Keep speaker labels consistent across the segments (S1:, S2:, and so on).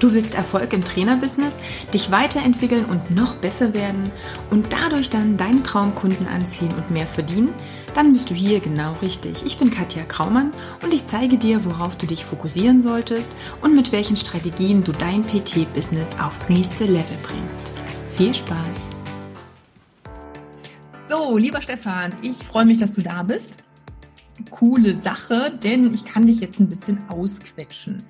S1: Du willst Erfolg im Trainerbusiness, dich weiterentwickeln und noch besser werden und dadurch dann deine Traumkunden anziehen und mehr verdienen? Dann bist du hier genau richtig. Ich bin Katja Kraumann und ich zeige dir, worauf du dich fokussieren solltest und mit welchen Strategien du dein PT-Business aufs nächste Level bringst. Viel Spaß! So, lieber Stefan, ich freue mich, dass du da bist. Coole Sache, denn ich kann dich jetzt ein bisschen ausquetschen.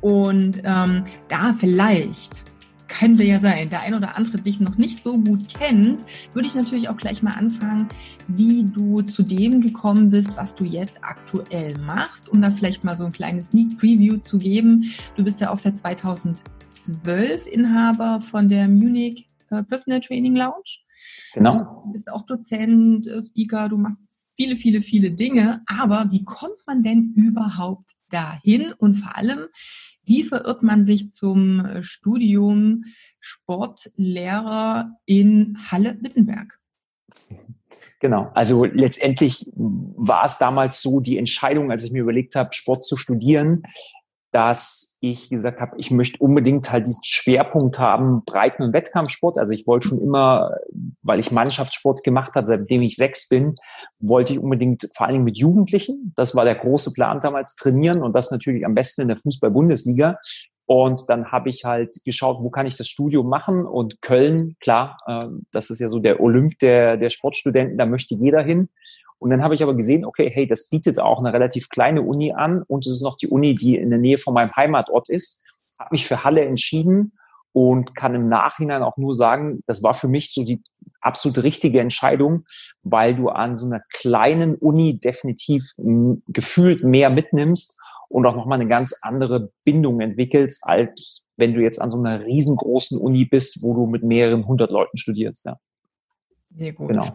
S1: Und ähm, da vielleicht könnte ja sein, der ein oder andere dich noch nicht so gut kennt, würde ich natürlich auch gleich mal anfangen, wie du zu dem gekommen bist, was du jetzt aktuell machst, um da vielleicht mal so ein kleines Sneak Preview zu geben. Du bist ja auch seit 2012 Inhaber von der Munich äh, Personal Training Lounge. Genau. Du bist auch Dozent, äh, Speaker, du machst viele, viele, viele Dinge. Aber wie kommt man denn überhaupt dahin? Und vor allem, wie verirrt man sich zum äh, Studium Sportlehrer in Halle-Wittenberg?
S2: Genau, also letztendlich war es damals so die Entscheidung, als ich mir überlegt habe, Sport zu studieren, dass ich gesagt habe, ich möchte unbedingt halt diesen Schwerpunkt haben, Breiten- und Wettkampfsport. Also ich wollte schon immer, weil ich Mannschaftssport gemacht habe, seitdem ich sechs bin, wollte ich unbedingt vor allen Dingen mit Jugendlichen, das war der große Plan damals, trainieren und das natürlich am besten in der Fußball-Bundesliga. Und dann habe ich halt geschaut, wo kann ich das Studium machen? Und Köln, klar, äh, das ist ja so der Olymp der, der Sportstudenten, da möchte jeder hin. Und dann habe ich aber gesehen, okay, hey, das bietet auch eine relativ kleine Uni an und es ist noch die Uni, die in der Nähe von meinem Heimatort ist. Habe mich für Halle entschieden und kann im Nachhinein auch nur sagen, das war für mich so die absolut richtige Entscheidung, weil du an so einer kleinen Uni definitiv gefühlt mehr mitnimmst und auch nochmal eine ganz andere Bindung entwickelst, als wenn du jetzt an so einer riesengroßen Uni bist, wo du mit mehreren hundert Leuten studierst. Ja.
S1: Sehr gut. Genau.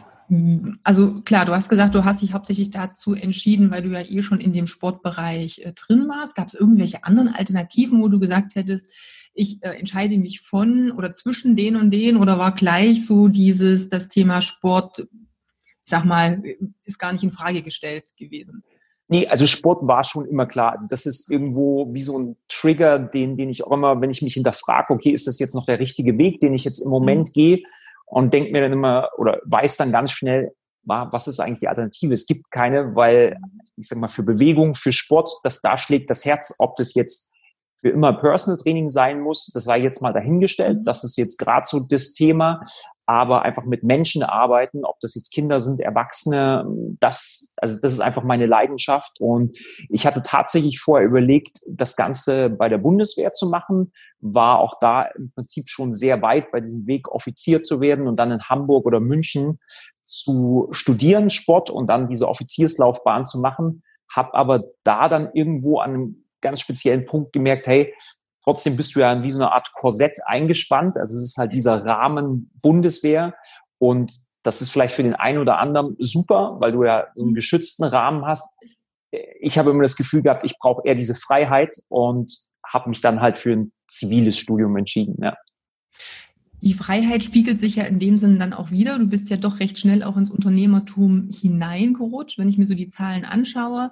S1: Also klar, du hast gesagt, du hast dich hauptsächlich dazu entschieden, weil du ja eh schon in dem Sportbereich äh, drin warst. Gab es irgendwelche anderen Alternativen, wo du gesagt hättest, ich äh, entscheide mich von oder zwischen den und den oder war gleich so dieses, das Thema Sport, ich sag mal, ist gar nicht in Frage gestellt gewesen?
S2: Nee, also Sport war schon immer klar. Also das ist irgendwo wie so ein Trigger, den, den ich auch immer, wenn ich mich hinterfrage, okay, ist das jetzt noch der richtige Weg, den ich jetzt im Moment mhm. gehe? Und denke mir dann immer oder weiß dann ganz schnell, was ist eigentlich die Alternative? Es gibt keine, weil ich sag mal für Bewegung, für Sport, das da schlägt das Herz, ob das jetzt für immer Personal Training sein muss, das sei jetzt mal dahingestellt. Das ist jetzt gerade so das Thema aber einfach mit Menschen arbeiten, ob das jetzt Kinder sind, Erwachsene, das, also das ist einfach meine Leidenschaft. Und ich hatte tatsächlich vorher überlegt, das Ganze bei der Bundeswehr zu machen, war auch da im Prinzip schon sehr weit bei diesem Weg, Offizier zu werden und dann in Hamburg oder München zu studieren, Sport und dann diese Offizierslaufbahn zu machen, habe aber da dann irgendwo an einem ganz speziellen Punkt gemerkt, hey, Trotzdem bist du ja in wie so eine Art Korsett eingespannt. Also es ist halt dieser Rahmen Bundeswehr und das ist vielleicht für den einen oder anderen super, weil du ja so einen geschützten Rahmen hast. Ich habe immer das Gefühl gehabt, ich brauche eher diese Freiheit und habe mich dann halt für ein ziviles Studium entschieden. Ja
S1: die Freiheit spiegelt sich ja in dem Sinne dann auch wieder. Du bist ja doch recht schnell auch ins Unternehmertum hineingerutscht, wenn ich mir so die Zahlen anschaue.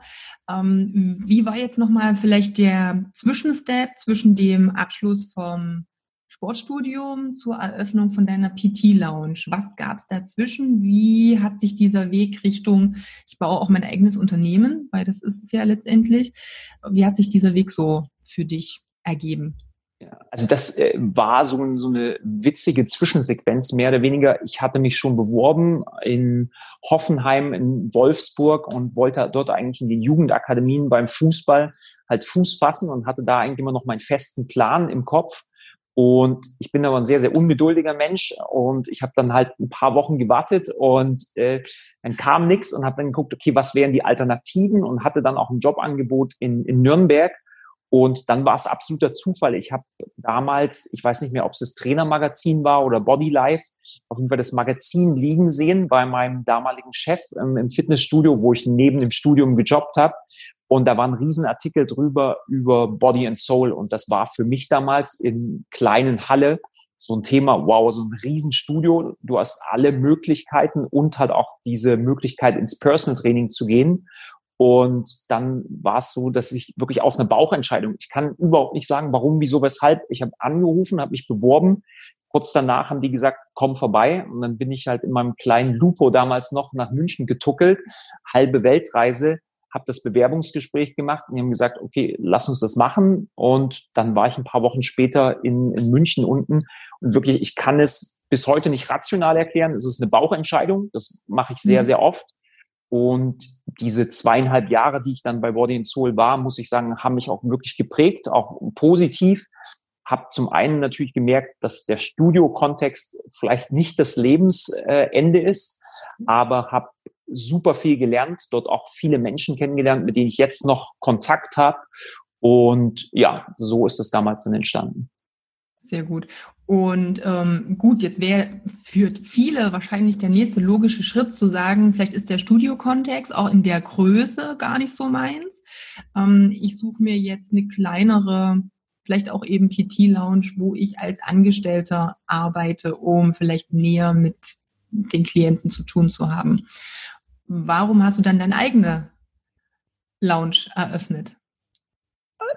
S1: Ähm, wie war jetzt nochmal vielleicht der Zwischenstep zwischen dem Abschluss vom Sportstudium zur Eröffnung von deiner PT-Lounge? Was gab es dazwischen? Wie hat sich dieser Weg Richtung, ich baue auch mein eigenes Unternehmen, weil das ist es ja letztendlich, wie hat sich dieser Weg so für dich ergeben?
S2: Also das äh, war so, so eine witzige Zwischensequenz, mehr oder weniger. Ich hatte mich schon beworben in Hoffenheim, in Wolfsburg und wollte dort eigentlich in den Jugendakademien beim Fußball halt Fuß fassen und hatte da eigentlich immer noch meinen festen Plan im Kopf. Und ich bin aber ein sehr, sehr ungeduldiger Mensch und ich habe dann halt ein paar Wochen gewartet und äh, dann kam nichts und habe dann geguckt, okay, was wären die Alternativen und hatte dann auch ein Jobangebot in, in Nürnberg und dann war es absoluter Zufall. Ich habe damals, ich weiß nicht mehr, ob es das Trainermagazin war oder Bodylife, auf jeden Fall das Magazin liegen sehen bei meinem damaligen Chef im, Fitnessstudio, wo ich neben dem Studium gejobbt habe. Und da war ein Riesenartikel drüber über Body and Soul. Und das war für mich damals in kleinen Halle so ein Thema, wow, so ein Riesenstudio. Du hast alle Möglichkeiten und halt auch diese Möglichkeit ins Personal Training zu gehen. Und dann war es so, dass ich wirklich aus einer Bauchentscheidung, ich kann überhaupt nicht sagen, warum, wieso, weshalb. Ich habe angerufen, habe mich beworben. Kurz danach haben die gesagt, komm vorbei. Und dann bin ich halt in meinem kleinen Lupo damals noch nach München getuckelt, halbe Weltreise, habe das Bewerbungsgespräch gemacht und die haben gesagt, okay, lass uns das machen. Und dann war ich ein paar Wochen später in, in München unten. Und wirklich, ich kann es bis heute nicht rational erklären. Es ist eine Bauchentscheidung. Das mache ich sehr, mhm. sehr oft. Und diese zweieinhalb Jahre, die ich dann bei Body and Soul war, muss ich sagen, haben mich auch wirklich geprägt, auch positiv. Hab zum einen natürlich gemerkt, dass der Studio-Kontext vielleicht nicht das Lebensende ist, aber habe super viel gelernt, dort auch viele Menschen kennengelernt, mit denen ich jetzt noch Kontakt habe. Und ja, so ist das damals dann entstanden.
S1: Sehr gut. Und ähm, gut, jetzt wäre für viele wahrscheinlich der nächste logische Schritt zu sagen, vielleicht ist der Studiokontext auch in der Größe gar nicht so meins. Ähm, ich suche mir jetzt eine kleinere, vielleicht auch eben PT-Lounge, wo ich als Angestellter arbeite, um vielleicht näher mit den Klienten zu tun zu haben. Warum hast du dann deine eigene Lounge eröffnet?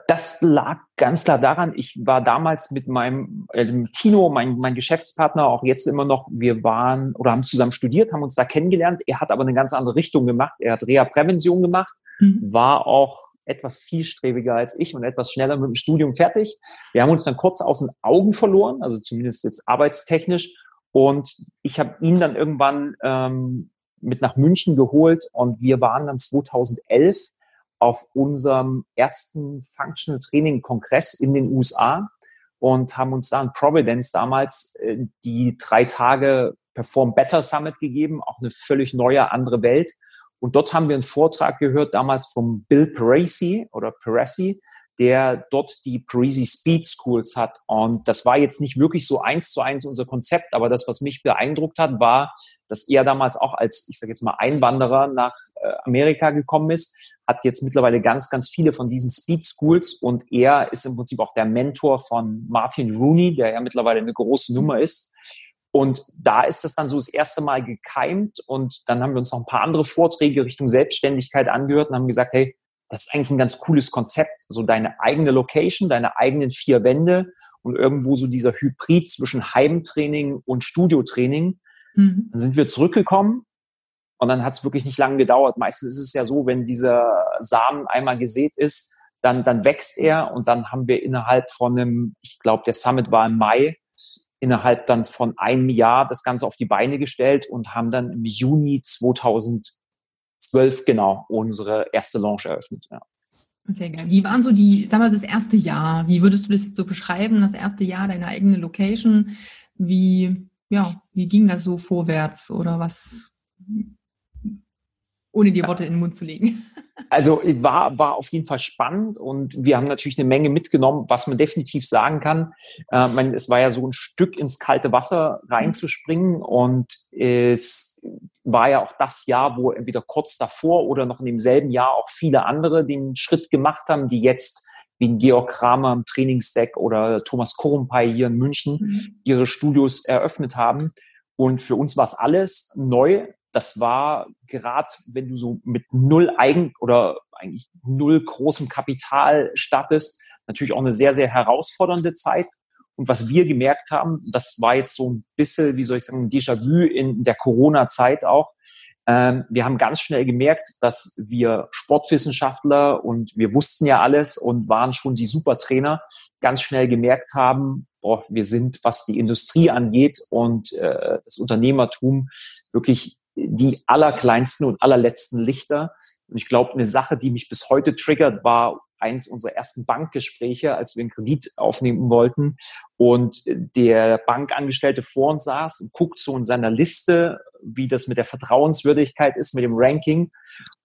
S2: Das lag ganz klar daran, ich war damals mit meinem äh, Tino, mein, mein Geschäftspartner, auch jetzt immer noch, wir waren oder haben zusammen studiert, haben uns da kennengelernt. Er hat aber eine ganz andere Richtung gemacht. Er hat Reha-Prävention gemacht, mhm. war auch etwas zielstrebiger als ich und etwas schneller mit dem Studium fertig. Wir haben uns dann kurz aus den Augen verloren, also zumindest jetzt arbeitstechnisch. Und ich habe ihn dann irgendwann ähm, mit nach München geholt und wir waren dann 2011 auf unserem ersten Functional Training Kongress in den USA und haben uns da in Providence damals äh, die drei Tage Perform Better Summit gegeben, auch eine völlig neue, andere Welt. Und dort haben wir einen Vortrag gehört, damals vom Bill Parisi oder Parisi, der dort die Parisi Speed Schools hat. Und das war jetzt nicht wirklich so eins zu eins unser Konzept, aber das, was mich beeindruckt hat, war, dass er damals auch als, ich sage jetzt mal, Einwanderer nach äh, Amerika gekommen ist, hat jetzt mittlerweile ganz, ganz viele von diesen Speed Schools und er ist im Prinzip auch der Mentor von Martin Rooney, der ja mittlerweile eine große Nummer ist. Und da ist das dann so das erste Mal gekeimt und dann haben wir uns noch ein paar andere Vorträge Richtung Selbstständigkeit angehört und haben gesagt, hey, das ist eigentlich ein ganz cooles Konzept. So deine eigene Location, deine eigenen vier Wände und irgendwo so dieser Hybrid zwischen Heimtraining und Studiotraining. Mhm. Dann sind wir zurückgekommen und dann hat es wirklich nicht lange gedauert. Meistens ist es ja so, wenn dieser Samen einmal gesät ist, dann, dann wächst er und dann haben wir innerhalb von einem, ich glaube, der Summit war im Mai, innerhalb dann von einem Jahr das Ganze auf die Beine gestellt und haben dann im Juni 2000 zwölf genau unsere erste Launch eröffnet. Ja.
S1: Sehr geil. Wie waren so die, sag mal, das erste Jahr? Wie würdest du das jetzt so beschreiben, das erste Jahr, deine eigene Location? Wie, ja, wie ging das so vorwärts oder was, ohne dir Worte in den Mund zu legen?
S2: Also war, war auf jeden Fall spannend und wir haben natürlich eine Menge mitgenommen, was man definitiv sagen kann. Äh, man, es war ja so ein Stück ins kalte Wasser reinzuspringen und es war ja auch das Jahr, wo entweder kurz davor oder noch in demselben Jahr auch viele andere den Schritt gemacht haben, die jetzt wie ein Georg Kramer im Trainingsdeck oder Thomas Korumpay hier in München mhm. ihre Studios eröffnet haben. Und für uns war es alles neu. Das war gerade, wenn du so mit null Eigen oder eigentlich null großem Kapital startest, natürlich auch eine sehr, sehr herausfordernde Zeit. Und was wir gemerkt haben, das war jetzt so ein bisschen, wie soll ich sagen, Déjà-vu in der Corona-Zeit auch. Ähm, wir haben ganz schnell gemerkt, dass wir Sportwissenschaftler und wir wussten ja alles und waren schon die Supertrainer, ganz schnell gemerkt haben, boah, wir sind, was die Industrie angeht und äh, das Unternehmertum, wirklich die allerkleinsten und allerletzten Lichter. Und ich glaube, eine Sache, die mich bis heute triggert, war eins unserer ersten Bankgespräche, als wir einen Kredit aufnehmen wollten und der Bankangestellte vor uns saß und guckt so in seiner Liste, wie das mit der Vertrauenswürdigkeit ist, mit dem Ranking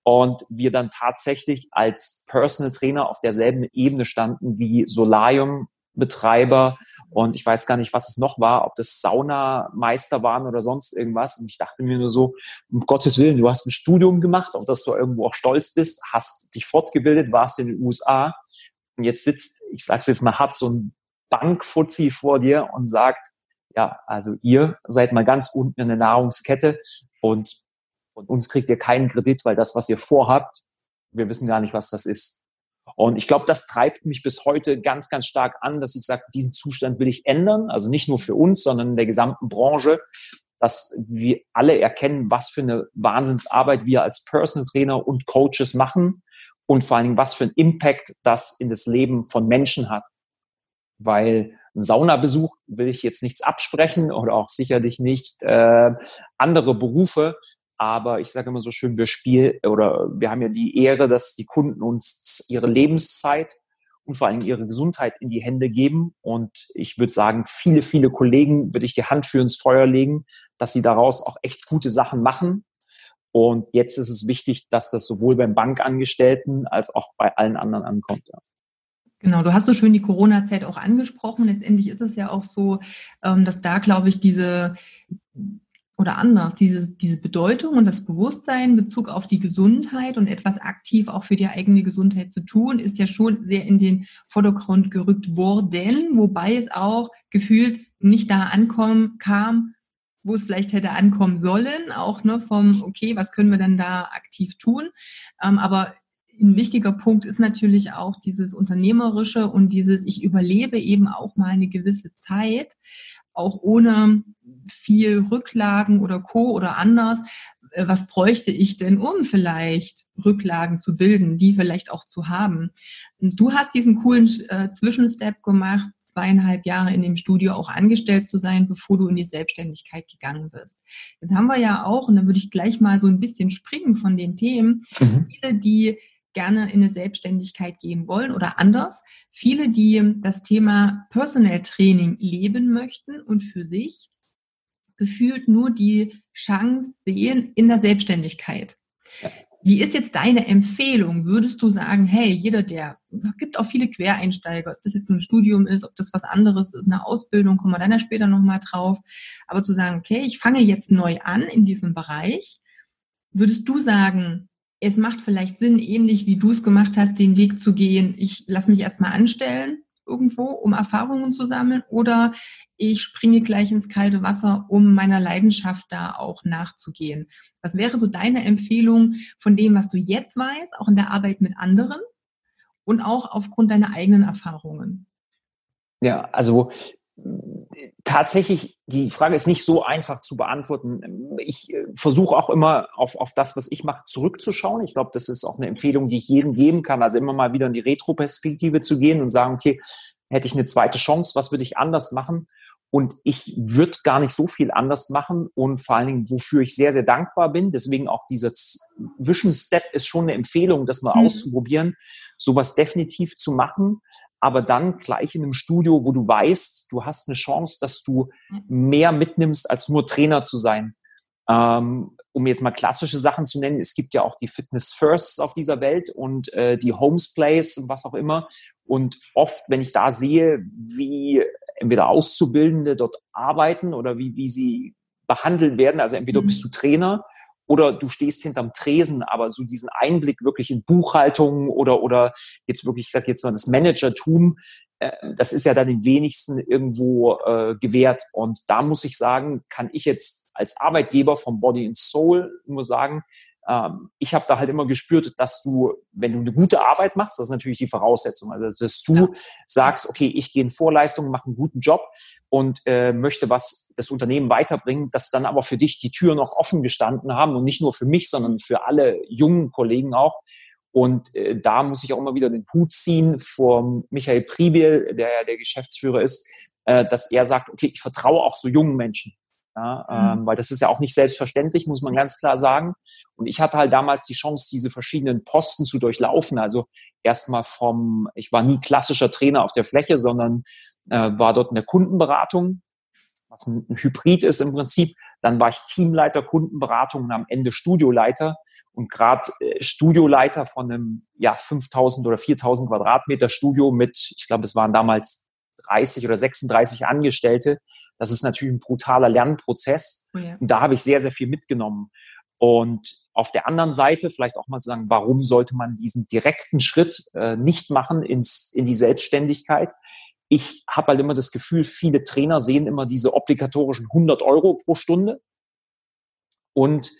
S2: und wir dann tatsächlich als Personal Trainer auf derselben Ebene standen wie Solarium Betreiber und ich weiß gar nicht, was es noch war, ob das Saunameister waren oder sonst irgendwas. Und ich dachte mir nur so, um Gottes Willen, du hast ein Studium gemacht, auf das du irgendwo auch stolz bist, hast dich fortgebildet, warst in den USA. Und jetzt sitzt, ich sag's jetzt mal, hat so ein Bankfuzzi vor dir und sagt, ja, also ihr seid mal ganz unten in der Nahrungskette und von uns kriegt ihr keinen Kredit, weil das, was ihr vorhabt, wir wissen gar nicht, was das ist. Und ich glaube, das treibt mich bis heute ganz, ganz stark an, dass ich sage, diesen Zustand will ich ändern. Also nicht nur für uns, sondern in der gesamten Branche, dass wir alle erkennen, was für eine Wahnsinnsarbeit wir als Personal Trainer und Coaches machen und vor allen Dingen, was für einen Impact das in das Leben von Menschen hat. Weil ein Saunabesuch will ich jetzt nichts absprechen oder auch sicherlich nicht äh, andere Berufe, aber ich sage immer so schön, wir spielen oder wir haben ja die Ehre, dass die Kunden uns ihre Lebenszeit und vor allem ihre Gesundheit in die Hände geben. Und ich würde sagen, viele, viele Kollegen würde ich die Hand für ins Feuer legen, dass sie daraus auch echt gute Sachen machen. Und jetzt ist es wichtig, dass das sowohl beim Bankangestellten als auch bei allen anderen ankommt.
S1: Genau, du hast so schön die Corona-Zeit auch angesprochen. Letztendlich ist es ja auch so, ähm, dass da, glaube ich, diese oder anders, diese, diese Bedeutung und das Bewusstsein in Bezug auf die Gesundheit und etwas aktiv auch für die eigene Gesundheit zu tun, ist ja schon sehr in den Vordergrund gerückt worden, wobei es auch gefühlt nicht da ankommen kam, wo es vielleicht hätte ankommen sollen, auch ne, vom, okay, was können wir denn da aktiv tun? Ähm, aber ein wichtiger Punkt ist natürlich auch dieses Unternehmerische und dieses, ich überlebe eben auch mal eine gewisse Zeit, auch ohne viel Rücklagen oder Co. oder anders. Äh, was bräuchte ich denn, um vielleicht Rücklagen zu bilden, die vielleicht auch zu haben? Und du hast diesen coolen äh, Zwischenstep gemacht, zweieinhalb Jahre in dem Studio auch angestellt zu sein, bevor du in die Selbstständigkeit gegangen bist. Jetzt haben wir ja auch, und dann würde ich gleich mal so ein bisschen springen von den Themen, mhm. viele, die gerne in eine Selbstständigkeit gehen wollen oder anders. Viele, die das Thema Personal Training leben möchten und für sich gefühlt nur die Chance sehen in der Selbstständigkeit. Wie ist jetzt deine Empfehlung? Würdest du sagen, hey, jeder, der, gibt auch viele Quereinsteiger, ob das jetzt ein Studium ist, ob das was anderes ist, eine Ausbildung, kommen wir dann ja später nochmal drauf. Aber zu sagen, okay, ich fange jetzt neu an in diesem Bereich, würdest du sagen, es macht vielleicht Sinn, ähnlich wie du es gemacht hast, den Weg zu gehen, ich lasse mich erstmal anstellen irgendwo, um Erfahrungen zu sammeln, oder ich springe gleich ins kalte Wasser, um meiner Leidenschaft da auch nachzugehen. Was wäre so deine Empfehlung von dem, was du jetzt weißt, auch in der Arbeit mit anderen und auch aufgrund deiner eigenen Erfahrungen?
S2: Ja, also tatsächlich, die Frage ist nicht so einfach zu beantworten. Ich äh, versuche auch immer auf, auf das, was ich mache, zurückzuschauen. Ich glaube, das ist auch eine Empfehlung, die ich jedem geben kann. Also immer mal wieder in die Retro-Perspektive zu gehen und sagen, okay, hätte ich eine zweite Chance, was würde ich anders machen? Und ich würde gar nicht so viel anders machen und vor allen Dingen, wofür ich sehr, sehr dankbar bin. Deswegen auch dieser Vision Step ist schon eine Empfehlung, das mal mhm. auszuprobieren, sowas definitiv zu machen aber dann gleich in einem Studio, wo du weißt, du hast eine Chance, dass du mehr mitnimmst, als nur Trainer zu sein. Ähm, um jetzt mal klassische Sachen zu nennen, es gibt ja auch die Fitness Firsts auf dieser Welt und äh, die Homes Plays und was auch immer. Und oft, wenn ich da sehe, wie entweder Auszubildende dort arbeiten oder wie, wie sie behandelt werden, also entweder mhm. bist du Trainer oder du stehst hinterm Tresen, aber so diesen Einblick wirklich in Buchhaltung oder, oder jetzt wirklich, ich sage jetzt mal das Managertum, äh, das ist ja dann den wenigsten irgendwo äh, gewährt. Und da muss ich sagen, kann ich jetzt als Arbeitgeber vom Body and Soul nur sagen, ich habe da halt immer gespürt, dass du, wenn du eine gute Arbeit machst, das ist natürlich die Voraussetzung, also dass du ja. sagst, okay, ich gehe in Vorleistungen, mache einen guten Job und äh, möchte was das Unternehmen weiterbringen, dass dann aber für dich die Türen auch offen gestanden haben und nicht nur für mich, sondern für alle jungen Kollegen auch. Und äh, da muss ich auch immer wieder den Hut ziehen vor Michael Pribiel, der der Geschäftsführer ist, äh, dass er sagt, okay, ich vertraue auch so jungen Menschen. Ja, mhm. ähm, weil das ist ja auch nicht selbstverständlich, muss man ganz klar sagen. Und ich hatte halt damals die Chance, diese verschiedenen Posten zu durchlaufen. Also erstmal vom, ich war nie klassischer Trainer auf der Fläche, sondern äh, war dort in der Kundenberatung, was ein, ein Hybrid ist im Prinzip. Dann war ich Teamleiter Kundenberatung und am Ende Studioleiter. Und gerade äh, Studioleiter von einem ja 5000 oder 4000 Quadratmeter Studio mit, ich glaube, es waren damals 30 oder 36 Angestellte. Das ist natürlich ein brutaler Lernprozess. Oh ja. Und da habe ich sehr, sehr viel mitgenommen. Und auf der anderen Seite vielleicht auch mal zu sagen, warum sollte man diesen direkten Schritt äh, nicht machen ins, in die Selbstständigkeit? Ich habe halt immer das Gefühl, viele Trainer sehen immer diese obligatorischen 100 Euro pro Stunde. Und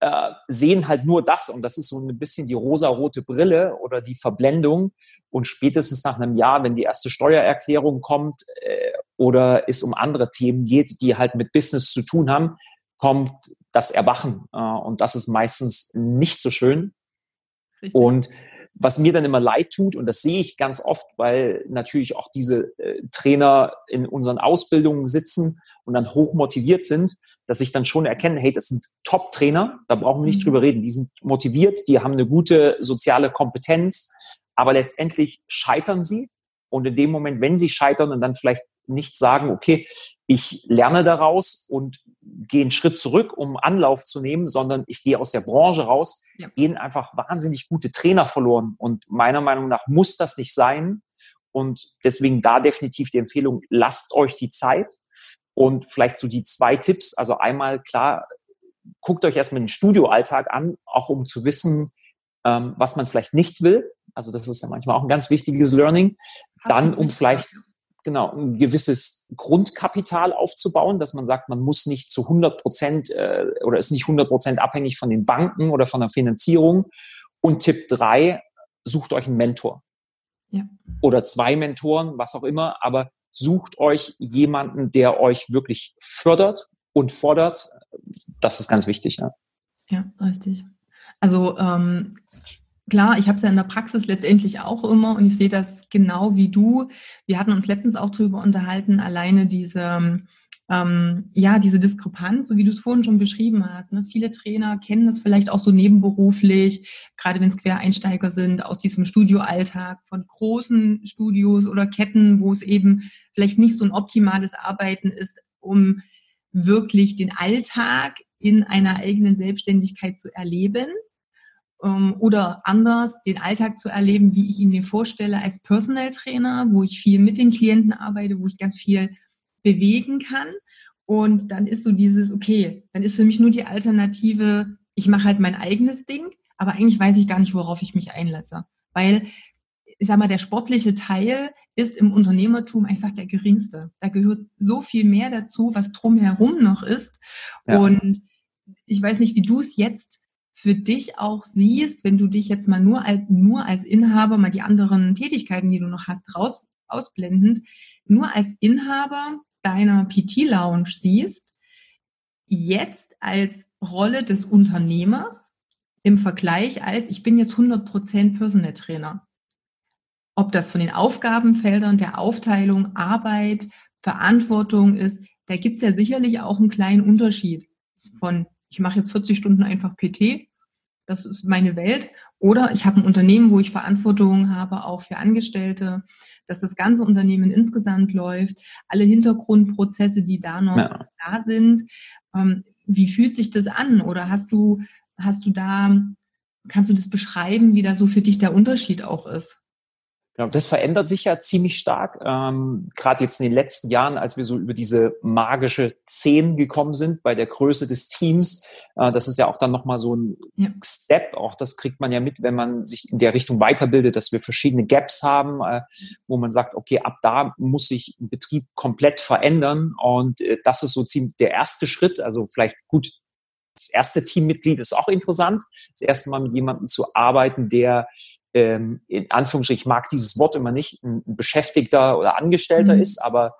S2: äh, sehen halt nur das und das ist so ein bisschen die rosarote Brille oder die Verblendung und spätestens nach einem Jahr, wenn die erste Steuererklärung kommt äh, oder es um andere Themen geht, die halt mit Business zu tun haben, kommt das Erwachen äh, und das ist meistens nicht so schön. Richtig. Und was mir dann immer leid tut, und das sehe ich ganz oft, weil natürlich auch diese äh, Trainer in unseren Ausbildungen sitzen und dann hoch motiviert sind, dass ich dann schon erkenne, hey, das sind Top-Trainer, da brauchen wir nicht mhm. drüber reden. Die sind motiviert, die haben eine gute soziale Kompetenz, aber letztendlich scheitern sie. Und in dem Moment, wenn sie scheitern und dann vielleicht nicht sagen, okay, ich lerne daraus und gehe einen Schritt zurück, um Anlauf zu nehmen, sondern ich gehe aus der Branche raus, ja. gehen einfach wahnsinnig gute Trainer verloren. Und meiner Meinung nach muss das nicht sein. Und deswegen da definitiv die Empfehlung, lasst euch die Zeit. Und vielleicht so die zwei Tipps. Also einmal klar, guckt euch erstmal den Studioalltag an, auch um zu wissen, ähm, was man vielleicht nicht will. Also das ist ja manchmal auch ein ganz wichtiges Learning. Dann, um vielleicht genau, ein gewisses Grundkapital aufzubauen, dass man sagt, man muss nicht zu 100 Prozent äh, oder ist nicht 100 Prozent abhängig von den Banken oder von der Finanzierung. Und Tipp drei, sucht euch einen Mentor. Ja. Oder zwei Mentoren, was auch immer, aber sucht euch jemanden, der euch wirklich fördert und fordert. Das ist ganz wichtig. Ja,
S1: ja richtig. Also ähm, Klar, ich habe es ja in der Praxis letztendlich auch immer und ich sehe das genau wie du. Wir hatten uns letztens auch darüber unterhalten, alleine diese, ähm, ja, diese Diskrepanz, so wie du es vorhin schon beschrieben hast. Ne? Viele Trainer kennen das vielleicht auch so nebenberuflich, gerade wenn es Quereinsteiger sind, aus diesem Studioalltag von großen Studios oder Ketten, wo es eben vielleicht nicht so ein optimales Arbeiten ist, um wirklich den Alltag in einer eigenen Selbstständigkeit zu erleben ähm, oder anders den Alltag zu erleben, wie ich ihn mir vorstelle als Personal Trainer, wo ich viel mit den Klienten arbeite, wo ich ganz viel bewegen kann. Und dann ist so dieses, okay, dann ist für mich nur die Alternative, ich mache halt mein eigenes Ding, aber eigentlich weiß ich gar nicht, worauf ich mich einlasse. Weil, ich sag mal, der sportliche Teil ist im Unternehmertum einfach der geringste. Da gehört so viel mehr dazu, was drumherum noch ist. Ja. Und ich weiß nicht, wie du es jetzt für dich auch siehst, wenn du dich jetzt mal nur als, nur als Inhaber, mal die anderen Tätigkeiten, die du noch hast, raus, ausblendend, nur als Inhaber deiner PT-Lounge siehst, jetzt als Rolle des Unternehmers im Vergleich als, ich bin jetzt 100% Personal Trainer. Ob das von den Aufgabenfeldern, der Aufteilung, Arbeit, Verantwortung ist, da gibt es ja sicherlich auch einen kleinen Unterschied von ich mache jetzt 40 Stunden einfach PT das ist meine Welt. Oder ich habe ein Unternehmen, wo ich Verantwortung habe, auch für Angestellte, dass das ganze Unternehmen insgesamt läuft, alle Hintergrundprozesse, die da noch ja. da sind. Ähm, wie fühlt sich das an? Oder hast du, hast du da, kannst du das beschreiben, wie da so für dich der Unterschied auch ist?
S2: Genau, das verändert sich ja ziemlich stark. Ähm, Gerade jetzt in den letzten Jahren, als wir so über diese magische 10 gekommen sind bei der Größe des Teams, äh, das ist ja auch dann nochmal so ein ja. Step. Auch das kriegt man ja mit, wenn man sich in der Richtung weiterbildet, dass wir verschiedene Gaps haben, äh, wo man sagt, okay, ab da muss sich ein Betrieb komplett verändern. Und äh, das ist so ziemlich der erste Schritt. Also vielleicht gut, das erste Teammitglied ist auch interessant. Das erste Mal mit jemandem zu arbeiten, der ähm, in Anführungsstrichen, ich mag dieses Wort immer nicht, ein Beschäftigter oder Angestellter mhm. ist, aber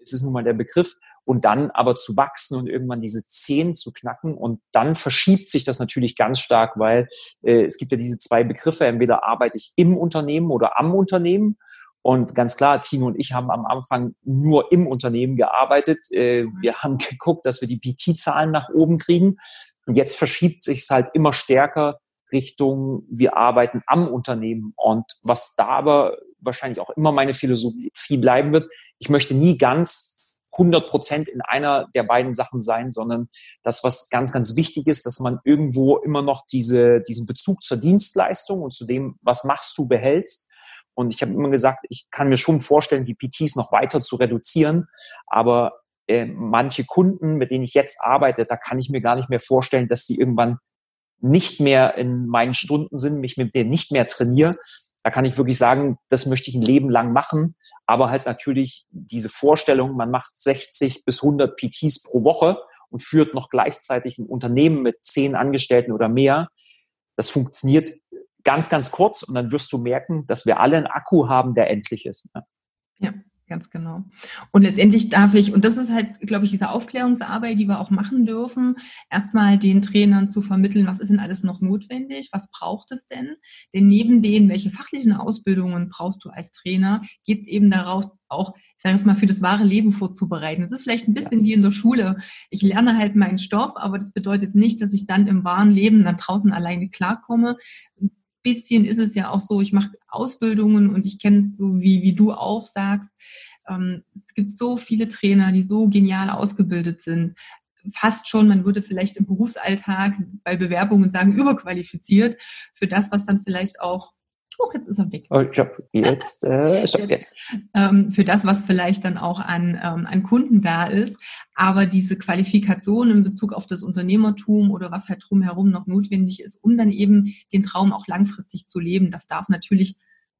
S2: es ist nun mal der Begriff. Und dann aber zu wachsen und irgendwann diese zehn zu knacken. Und dann verschiebt sich das natürlich ganz stark, weil äh, es gibt ja diese zwei Begriffe. Entweder arbeite ich im Unternehmen oder am Unternehmen. Und ganz klar, Tino und ich haben am Anfang nur im Unternehmen gearbeitet. Äh, wir haben geguckt, dass wir die PT-Zahlen nach oben kriegen. Und jetzt verschiebt sich es halt immer stärker Richtung, wir arbeiten am Unternehmen. Und was da aber wahrscheinlich auch immer meine Philosophie bleiben wird, ich möchte nie ganz 100 Prozent in einer der beiden Sachen sein, sondern das, was ganz, ganz wichtig ist, dass man irgendwo immer noch diese, diesen Bezug zur Dienstleistung und zu dem, was machst du, behältst. Und ich habe immer gesagt, ich kann mir schon vorstellen, die PTs noch weiter zu reduzieren, aber äh, manche Kunden, mit denen ich jetzt arbeite, da kann ich mir gar nicht mehr vorstellen, dass die irgendwann nicht mehr in meinen Stunden sind, mich mit denen nicht mehr trainiere, da kann ich wirklich sagen, das möchte ich ein Leben lang machen. Aber halt natürlich diese Vorstellung, man macht 60 bis 100 PTs pro Woche und führt noch gleichzeitig ein Unternehmen mit zehn Angestellten oder mehr. Das funktioniert ganz, ganz kurz und dann wirst du merken, dass wir alle einen Akku haben, der endlich ist.
S1: Ne? Ja. Ganz genau. Und letztendlich darf ich, und das ist halt, glaube ich, diese Aufklärungsarbeit, die wir auch machen dürfen, erstmal den Trainern zu vermitteln, was ist denn alles noch notwendig, was braucht es denn? Denn neben denen, welche fachlichen Ausbildungen brauchst du als Trainer, geht es eben darauf, auch, ich sage es mal, für das wahre Leben vorzubereiten. Es ist vielleicht ein bisschen wie in der Schule. Ich lerne halt meinen Stoff, aber das bedeutet nicht, dass ich dann im wahren Leben dann draußen alleine klarkomme bisschen ist es ja auch so, ich mache Ausbildungen und ich kenne es so, wie, wie du auch sagst. Ähm, es gibt so viele Trainer, die so genial ausgebildet sind. Fast schon, man würde vielleicht im Berufsalltag bei Bewerbungen sagen, überqualifiziert für das, was dann vielleicht auch Huch, jetzt ist er weg.
S2: Oh, stopp, jetzt, äh, stopp, jetzt.
S1: Ähm, für das, was vielleicht dann auch an, ähm, an Kunden da ist. Aber diese Qualifikation in Bezug auf das Unternehmertum oder was halt drumherum noch notwendig ist, um dann eben den Traum auch langfristig zu leben, das darf natürlich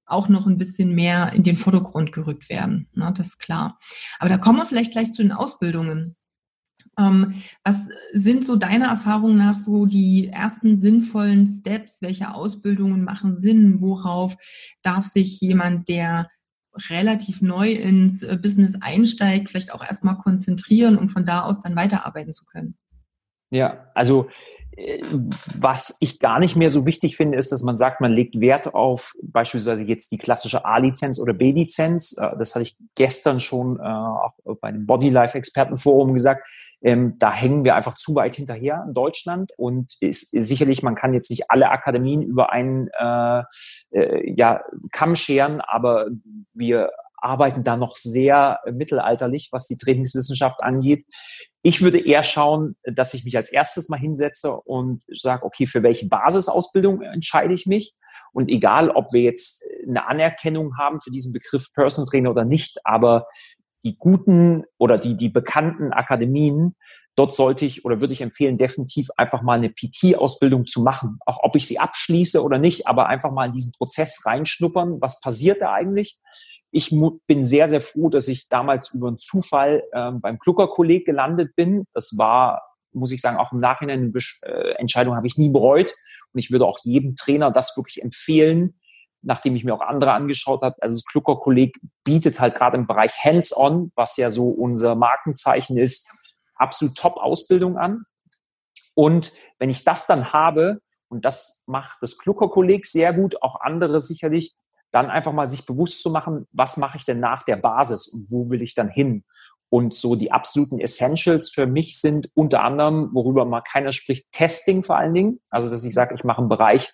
S1: auch noch ein bisschen mehr in den Vordergrund gerückt werden. Ne, das ist klar. Aber da kommen wir vielleicht gleich zu den Ausbildungen. Ähm, was sind so deiner Erfahrung nach so die ersten sinnvollen Steps? Welche Ausbildungen machen Sinn? Worauf darf sich jemand, der relativ neu ins äh, Business einsteigt, vielleicht auch erstmal konzentrieren, um von da aus dann weiterarbeiten zu können?
S2: Ja, also äh, was ich gar nicht mehr so wichtig finde, ist, dass man sagt, man legt Wert auf beispielsweise jetzt die klassische A-Lizenz oder B-Lizenz. Äh, das hatte ich gestern schon auch bei dem Bodylife-Expertenforum gesagt ähm, da hängen wir einfach zu weit hinterher in Deutschland und ist, sicherlich, man kann jetzt nicht alle Akademien über einen äh, äh, ja, Kamm scheren, aber wir arbeiten da noch sehr mittelalterlich, was die Trainingswissenschaft angeht. Ich würde eher schauen, dass ich mich als erstes mal hinsetze und sage, okay, für welche Basisausbildung entscheide ich mich? Und egal, ob wir jetzt eine Anerkennung haben für diesen Begriff Personal Trainer oder nicht, aber die guten oder die, die bekannten Akademien, dort sollte ich oder würde ich empfehlen, definitiv einfach mal eine PT-Ausbildung zu machen. Auch ob ich sie abschließe oder nicht, aber einfach mal in diesen Prozess reinschnuppern. Was passiert da eigentlich? Ich bin sehr, sehr froh, dass ich damals über einen Zufall ähm, beim Klucker-Kolleg gelandet bin. Das war, muss ich sagen, auch im Nachhinein eine äh, Entscheidung habe ich nie bereut. Und ich würde auch jedem Trainer das wirklich empfehlen, nachdem ich mir auch andere angeschaut habe. Also das Klucker Kolleg bietet halt gerade im Bereich Hands-on, was ja so unser Markenzeichen ist, absolut Top-Ausbildung an. Und wenn ich das dann habe, und das macht das Klucker Kolleg sehr gut, auch andere sicherlich, dann einfach mal sich bewusst zu machen, was mache ich denn nach der Basis und wo will ich dann hin? Und so die absoluten Essentials für mich sind unter anderem, worüber mal keiner spricht, Testing vor allen Dingen. Also, dass ich sage, ich mache einen Bereich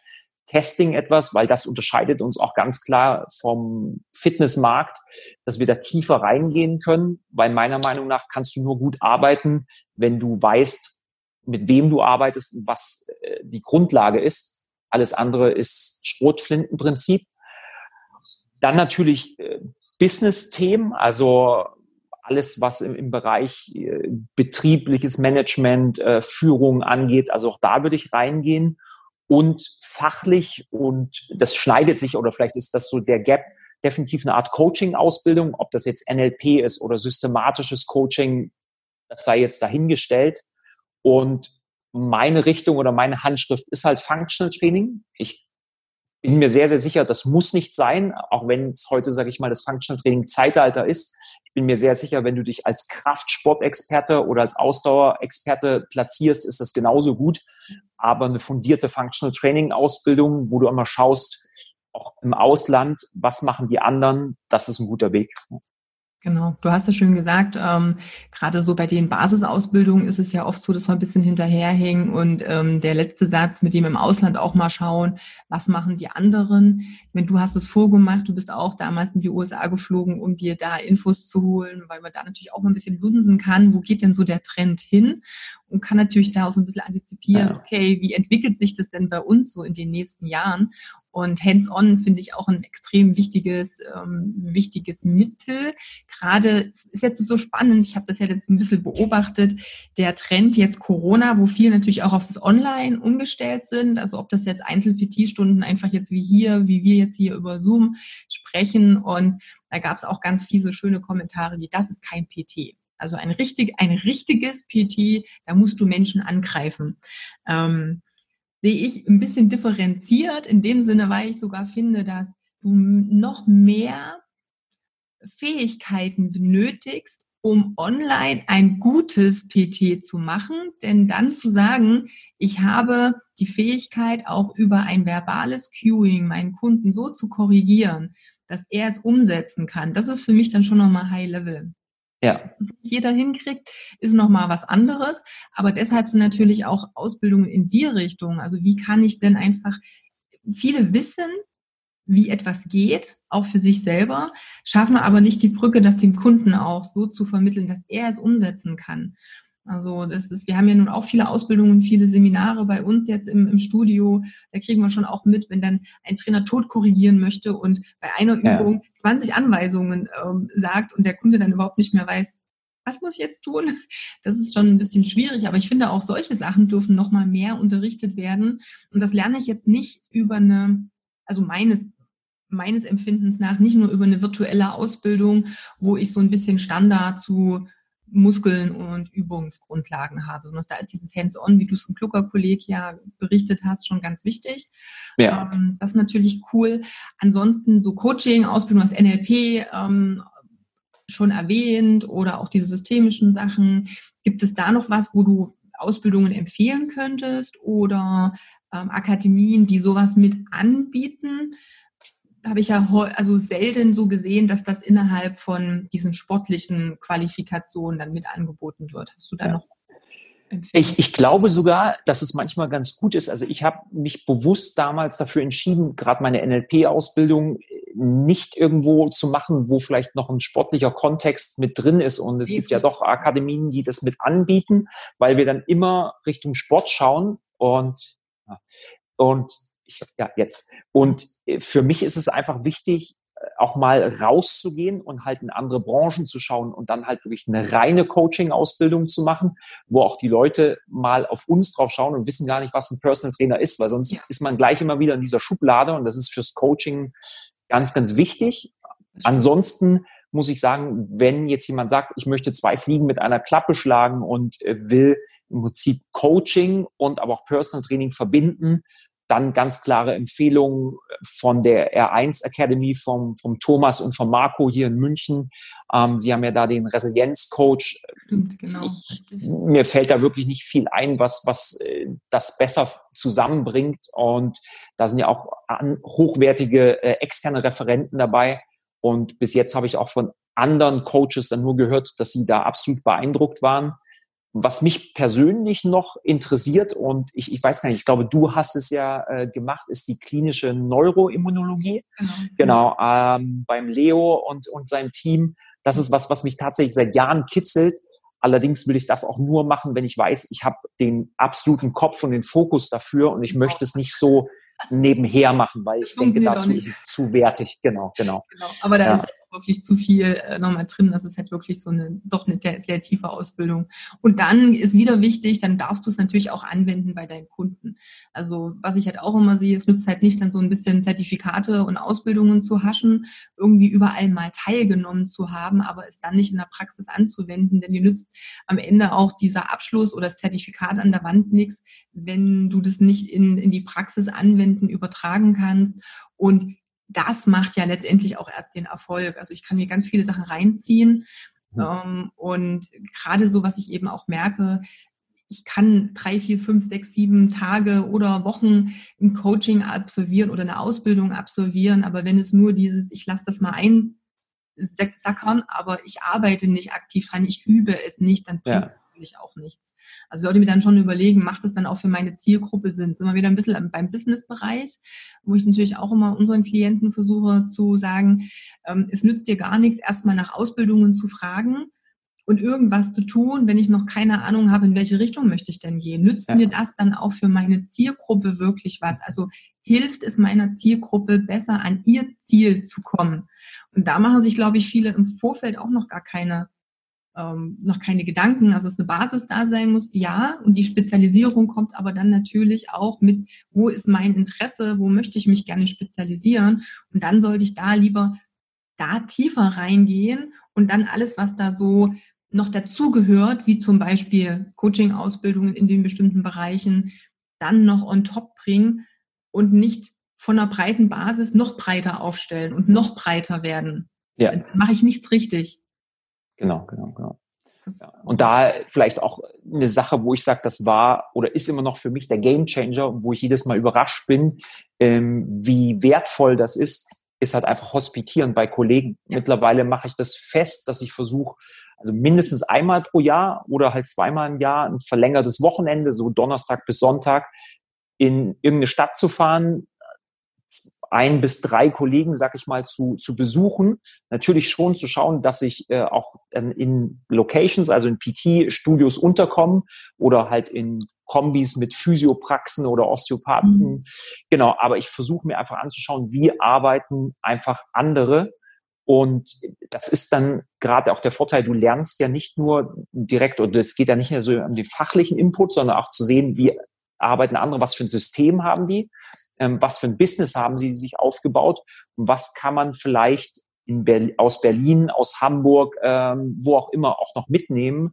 S2: Testing etwas, weil das unterscheidet uns auch ganz klar vom Fitnessmarkt, dass wir da tiefer reingehen können, weil meiner Meinung nach kannst du nur gut arbeiten, wenn du weißt, mit wem du arbeitest und was äh, die Grundlage ist. Alles andere ist Schrotflintenprinzip. Dann natürlich äh, Business-Themen, also alles, was im, im Bereich äh, betriebliches Management, Führung angeht. Also auch da würde ich reingehen und fachlich und das schneidet sich oder vielleicht ist das so der Gap definitiv eine Art Coaching-Ausbildung, ob das jetzt NLP ist oder systematisches Coaching, das sei jetzt dahingestellt. Und meine Richtung oder meine Handschrift ist halt Functional Training. Ich bin mir sehr, sehr sicher, das muss nicht sein, auch wenn es heute, sage ich mal, das Functional Training Zeitalter ist. Ich bin mir sehr sicher, wenn du dich als Kraftsportexperte oder als Ausdauerexperte platzierst, ist das genauso gut. Aber eine fundierte Functional Training Ausbildung, wo du immer schaust, auch im Ausland, was machen die anderen, das ist ein guter Weg.
S1: Genau, du hast es schön gesagt, ähm, gerade so bei den Basisausbildungen ist es ja oft so, dass wir ein bisschen hinterherhängen und ähm, der letzte Satz mit dem im Ausland auch mal schauen, was machen die anderen. Wenn du hast es vorgemacht, du bist auch damals in die USA geflogen, um dir da Infos zu holen, weil man da natürlich auch mal ein bisschen lunsen kann, wo geht denn so der Trend hin und kann natürlich da auch so ein bisschen antizipieren, okay, wie entwickelt sich das denn bei uns so in den nächsten Jahren? Und Hands-on finde ich auch ein extrem wichtiges, ähm, wichtiges Mittel. Gerade ist jetzt so spannend, ich habe das ja jetzt ein bisschen beobachtet, der Trend jetzt Corona, wo viele natürlich auch auf das Online umgestellt sind. Also ob das jetzt Einzel-PT-Stunden einfach jetzt wie hier, wie wir jetzt hier über Zoom sprechen. Und da gab es auch ganz viele schöne Kommentare wie, das ist kein PT. Also ein richtig, ein richtiges PT, da musst du Menschen angreifen. Ähm, sehe ich ein bisschen differenziert in dem Sinne, weil ich sogar finde, dass du noch mehr Fähigkeiten benötigst, um online ein gutes PT zu machen, denn dann zu sagen, ich habe die Fähigkeit, auch über ein verbales Cueing meinen Kunden so zu korrigieren, dass er es umsetzen kann, das ist für mich dann schon nochmal High Level.
S2: Ja.
S1: Jeder hinkriegt, ist nochmal was anderes. Aber deshalb sind natürlich auch Ausbildungen in die Richtung. Also wie kann ich denn einfach, viele wissen, wie etwas geht, auch für sich selber, schaffen aber nicht die Brücke, das dem Kunden auch so zu vermitteln, dass er es umsetzen kann. Also das ist, wir haben ja nun auch viele Ausbildungen, viele Seminare bei uns jetzt im, im Studio. Da kriegen wir schon auch mit, wenn dann ein Trainer tot korrigieren möchte und bei einer ja. Übung 20 Anweisungen ähm, sagt und der Kunde dann überhaupt nicht mehr weiß, was muss ich jetzt tun? Das ist schon ein bisschen schwierig, aber ich finde auch solche Sachen dürfen nochmal mehr unterrichtet werden. Und das lerne ich jetzt nicht über eine, also meines meines Empfindens nach nicht nur über eine virtuelle Ausbildung, wo ich so ein bisschen Standard zu Muskeln und Übungsgrundlagen habe, sondern da ist dieses Hands-on, wie du es im Klucker-Kolleg ja berichtet hast, schon ganz wichtig. Ja. Ähm, das ist natürlich cool. Ansonsten so Coaching, Ausbildung als NLP ähm, schon erwähnt oder auch diese systemischen Sachen. Gibt es da noch was, wo du Ausbildungen empfehlen könntest oder ähm, Akademien, die sowas mit anbieten? Habe ich ja also selten so gesehen, dass das innerhalb von diesen sportlichen Qualifikationen dann mit angeboten wird. Hast du da ja. noch
S2: ich, ich glaube sogar, dass es manchmal ganz gut ist. Also ich habe mich bewusst damals dafür entschieden, gerade meine NLP-Ausbildung nicht irgendwo zu machen, wo vielleicht noch ein sportlicher Kontext mit drin ist. Und es gibt ja doch Akademien, die das mit anbieten, weil wir dann immer Richtung Sport schauen und, und ja, jetzt. Und äh, für mich ist es einfach wichtig, äh, auch mal rauszugehen und halt in andere Branchen zu schauen und dann halt wirklich eine reine Coaching-Ausbildung zu machen, wo auch die Leute mal auf uns drauf schauen und wissen gar nicht, was ein Personal Trainer ist, weil sonst ja. ist man gleich immer wieder in dieser Schublade und das ist fürs Coaching ganz, ganz wichtig. Ansonsten muss ich sagen, wenn jetzt jemand sagt, ich möchte zwei Fliegen mit einer Klappe schlagen und äh, will im Prinzip Coaching und aber auch Personal Training verbinden, dann ganz klare Empfehlungen von der R1 Academy vom, vom Thomas und von Marco hier in München. Ähm, Sie haben ja da den Resilienzcoach. Stimmt, genau. Ich, mir fällt da wirklich nicht viel ein, was, was äh, das besser zusammenbringt. Und da sind ja auch an, hochwertige äh, externe Referenten dabei. Und bis jetzt habe ich auch von anderen Coaches dann nur gehört, dass sie da absolut beeindruckt waren was mich persönlich noch interessiert und ich, ich weiß gar nicht, ich glaube, du hast es ja äh, gemacht, ist die klinische Neuroimmunologie. Genau, genau ähm, beim Leo und, und seinem Team. Das ist was, was mich tatsächlich seit Jahren kitzelt. Allerdings will ich das auch nur machen, wenn ich weiß, ich habe den absoluten Kopf und den Fokus dafür und ich möchte es nicht so nebenher machen, weil ich denke, dazu ist es zu wertig. Genau, genau. genau.
S1: Aber da ja. ist wirklich zu viel äh, nochmal drin. Das ist halt wirklich so eine, doch eine sehr, tiefe Ausbildung. Und dann ist wieder wichtig, dann darfst du es natürlich auch anwenden bei deinen Kunden. Also was ich halt auch immer sehe, es nützt halt nicht dann so ein bisschen Zertifikate und Ausbildungen zu haschen, irgendwie überall mal teilgenommen zu haben, aber es dann nicht in der Praxis anzuwenden, denn dir nützt am Ende auch dieser Abschluss oder das Zertifikat an der Wand nichts, wenn du das nicht in, in die Praxis anwenden, übertragen kannst. Und das macht ja letztendlich auch erst den Erfolg. Also ich kann mir ganz viele Sachen reinziehen. Mhm. Ähm, und gerade so, was ich eben auch merke, ich kann drei, vier, fünf, sechs, sieben Tage oder Wochen ein Coaching absolvieren oder eine Ausbildung absolvieren. Aber wenn es nur dieses, ich lasse das mal einsackern, aber ich arbeite nicht aktiv dran, ich übe es nicht, dann bringt ja natürlich auch nichts. Also sollte mir dann schon überlegen, macht es dann auch für meine Zielgruppe Sinn? Sind wir wieder ein bisschen beim Business-Bereich, wo ich natürlich auch immer unseren Klienten versuche zu sagen, ähm, es nützt dir gar nichts, erstmal nach Ausbildungen zu fragen, und irgendwas zu tun, wenn ich noch keine Ahnung habe, in welche Richtung möchte ich denn gehen. Nützt ja. mir das dann auch für meine Zielgruppe wirklich was? Also hilft es meiner Zielgruppe besser an ihr Ziel zu kommen? Und da machen sich, glaube ich, viele im Vorfeld auch noch gar keine ähm, noch keine Gedanken. Also es eine Basis da sein muss, ja. Und die Spezialisierung kommt aber dann natürlich auch mit, wo ist mein Interesse, wo möchte ich mich gerne spezialisieren. Und dann sollte ich da lieber da tiefer reingehen und dann alles, was da so noch dazugehört, wie zum Beispiel Coaching-Ausbildungen in den bestimmten Bereichen, dann noch on top bringen und nicht von einer breiten Basis noch breiter aufstellen und noch breiter werden. Ja. Dann mache ich nichts richtig.
S2: Genau, genau, genau. Ja. Und da vielleicht auch eine Sache, wo ich sage, das war oder ist immer noch für mich der Game Changer, wo ich jedes Mal überrascht bin, ähm, wie wertvoll das ist, ist halt einfach hospitieren bei Kollegen. Ja. Mittlerweile mache ich das fest, dass ich versuche, also mindestens einmal pro Jahr oder halt zweimal im Jahr ein verlängertes Wochenende, so Donnerstag bis Sonntag, in irgendeine Stadt zu fahren, ein bis drei Kollegen, sag ich mal, zu, zu besuchen. Natürlich schon zu schauen, dass ich äh, auch in Locations, also in PT-Studios unterkomme oder halt in Kombis mit Physiopraxen oder Osteopathen. Mhm. Genau, aber ich versuche mir einfach anzuschauen, wie arbeiten einfach andere. Und das ist dann gerade auch der Vorteil, du lernst ja nicht nur direkt, oder es geht ja nicht nur so um den fachlichen Input, sondern auch zu sehen, wie arbeiten andere, was für ein System haben die, ähm, was für ein Business haben sie sich aufgebaut und was kann man vielleicht Berlin, aus Berlin, aus Hamburg, ähm, wo auch immer auch noch mitnehmen.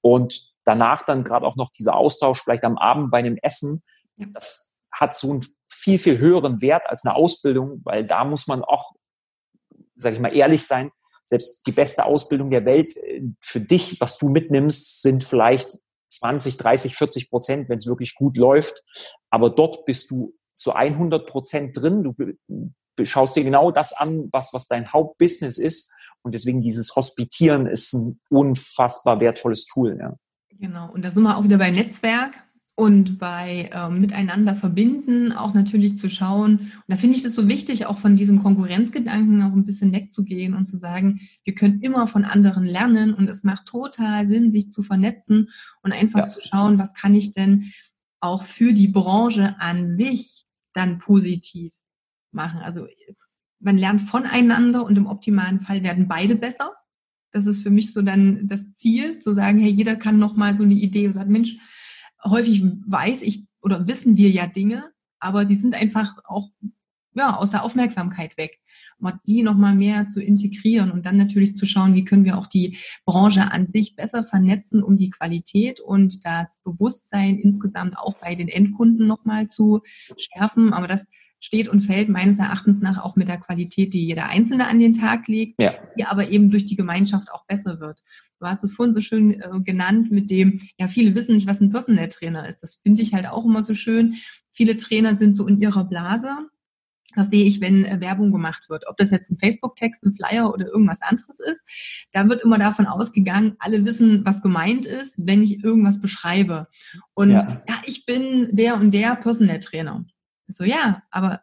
S2: Und danach dann gerade auch noch dieser Austausch, vielleicht am Abend bei einem Essen, das hat so einen viel, viel höheren Wert als eine Ausbildung, weil da muss man auch, sage ich mal, ehrlich sein. Selbst die beste Ausbildung der Welt äh, für dich, was du mitnimmst, sind vielleicht 20, 30, 40 Prozent, wenn es wirklich gut läuft. Aber dort bist du zu 100 Prozent drin. Du schaust dir genau das an, was, was dein Hauptbusiness ist. Und deswegen dieses Hospitieren ist ein unfassbar wertvolles Tool. Ja.
S1: Genau, und da sind wir auch wieder bei Netzwerk und bei ähm, Miteinander verbinden, auch natürlich zu schauen. Und da finde ich das so wichtig, auch von diesem Konkurrenzgedanken auch ein bisschen wegzugehen und zu sagen, wir können immer von anderen lernen und es macht total Sinn, sich zu vernetzen und einfach ja. zu schauen, was kann ich denn auch für die Branche an sich dann positiv machen. Also man lernt voneinander und im optimalen Fall werden beide besser. Das ist für mich so dann das Ziel, zu sagen, hey, jeder kann noch mal so eine Idee und sagt, Mensch, häufig weiß ich oder wissen wir ja Dinge, aber sie sind einfach auch ja, aus der Aufmerksamkeit weg. Die noch mal mehr zu integrieren und dann natürlich zu schauen, wie können wir auch die Branche an sich besser vernetzen, um die Qualität und das Bewusstsein insgesamt auch bei den Endkunden noch mal zu schärfen. Aber das steht und fällt meines Erachtens nach auch mit der Qualität, die jeder Einzelne an den Tag legt, ja. die aber eben durch die Gemeinschaft auch besser wird. Du hast es vorhin so schön äh, genannt mit dem, ja, viele wissen nicht, was ein Personal Trainer ist. Das finde ich halt auch immer so schön. Viele Trainer sind so in ihrer Blase. Das sehe ich, wenn äh, Werbung gemacht wird. Ob das jetzt ein Facebook-Text, ein Flyer oder irgendwas anderes ist. Da wird immer davon ausgegangen, alle wissen, was gemeint ist, wenn ich irgendwas beschreibe. Und ja, ja ich bin der und der Personal Trainer. So, ja, aber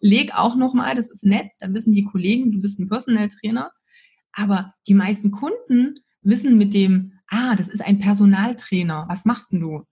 S1: leg auch nochmal, das ist nett, dann wissen die Kollegen, du bist ein Personal Trainer. Aber die meisten Kunden wissen mit dem, ah, das ist ein Personaltrainer, was machst denn du?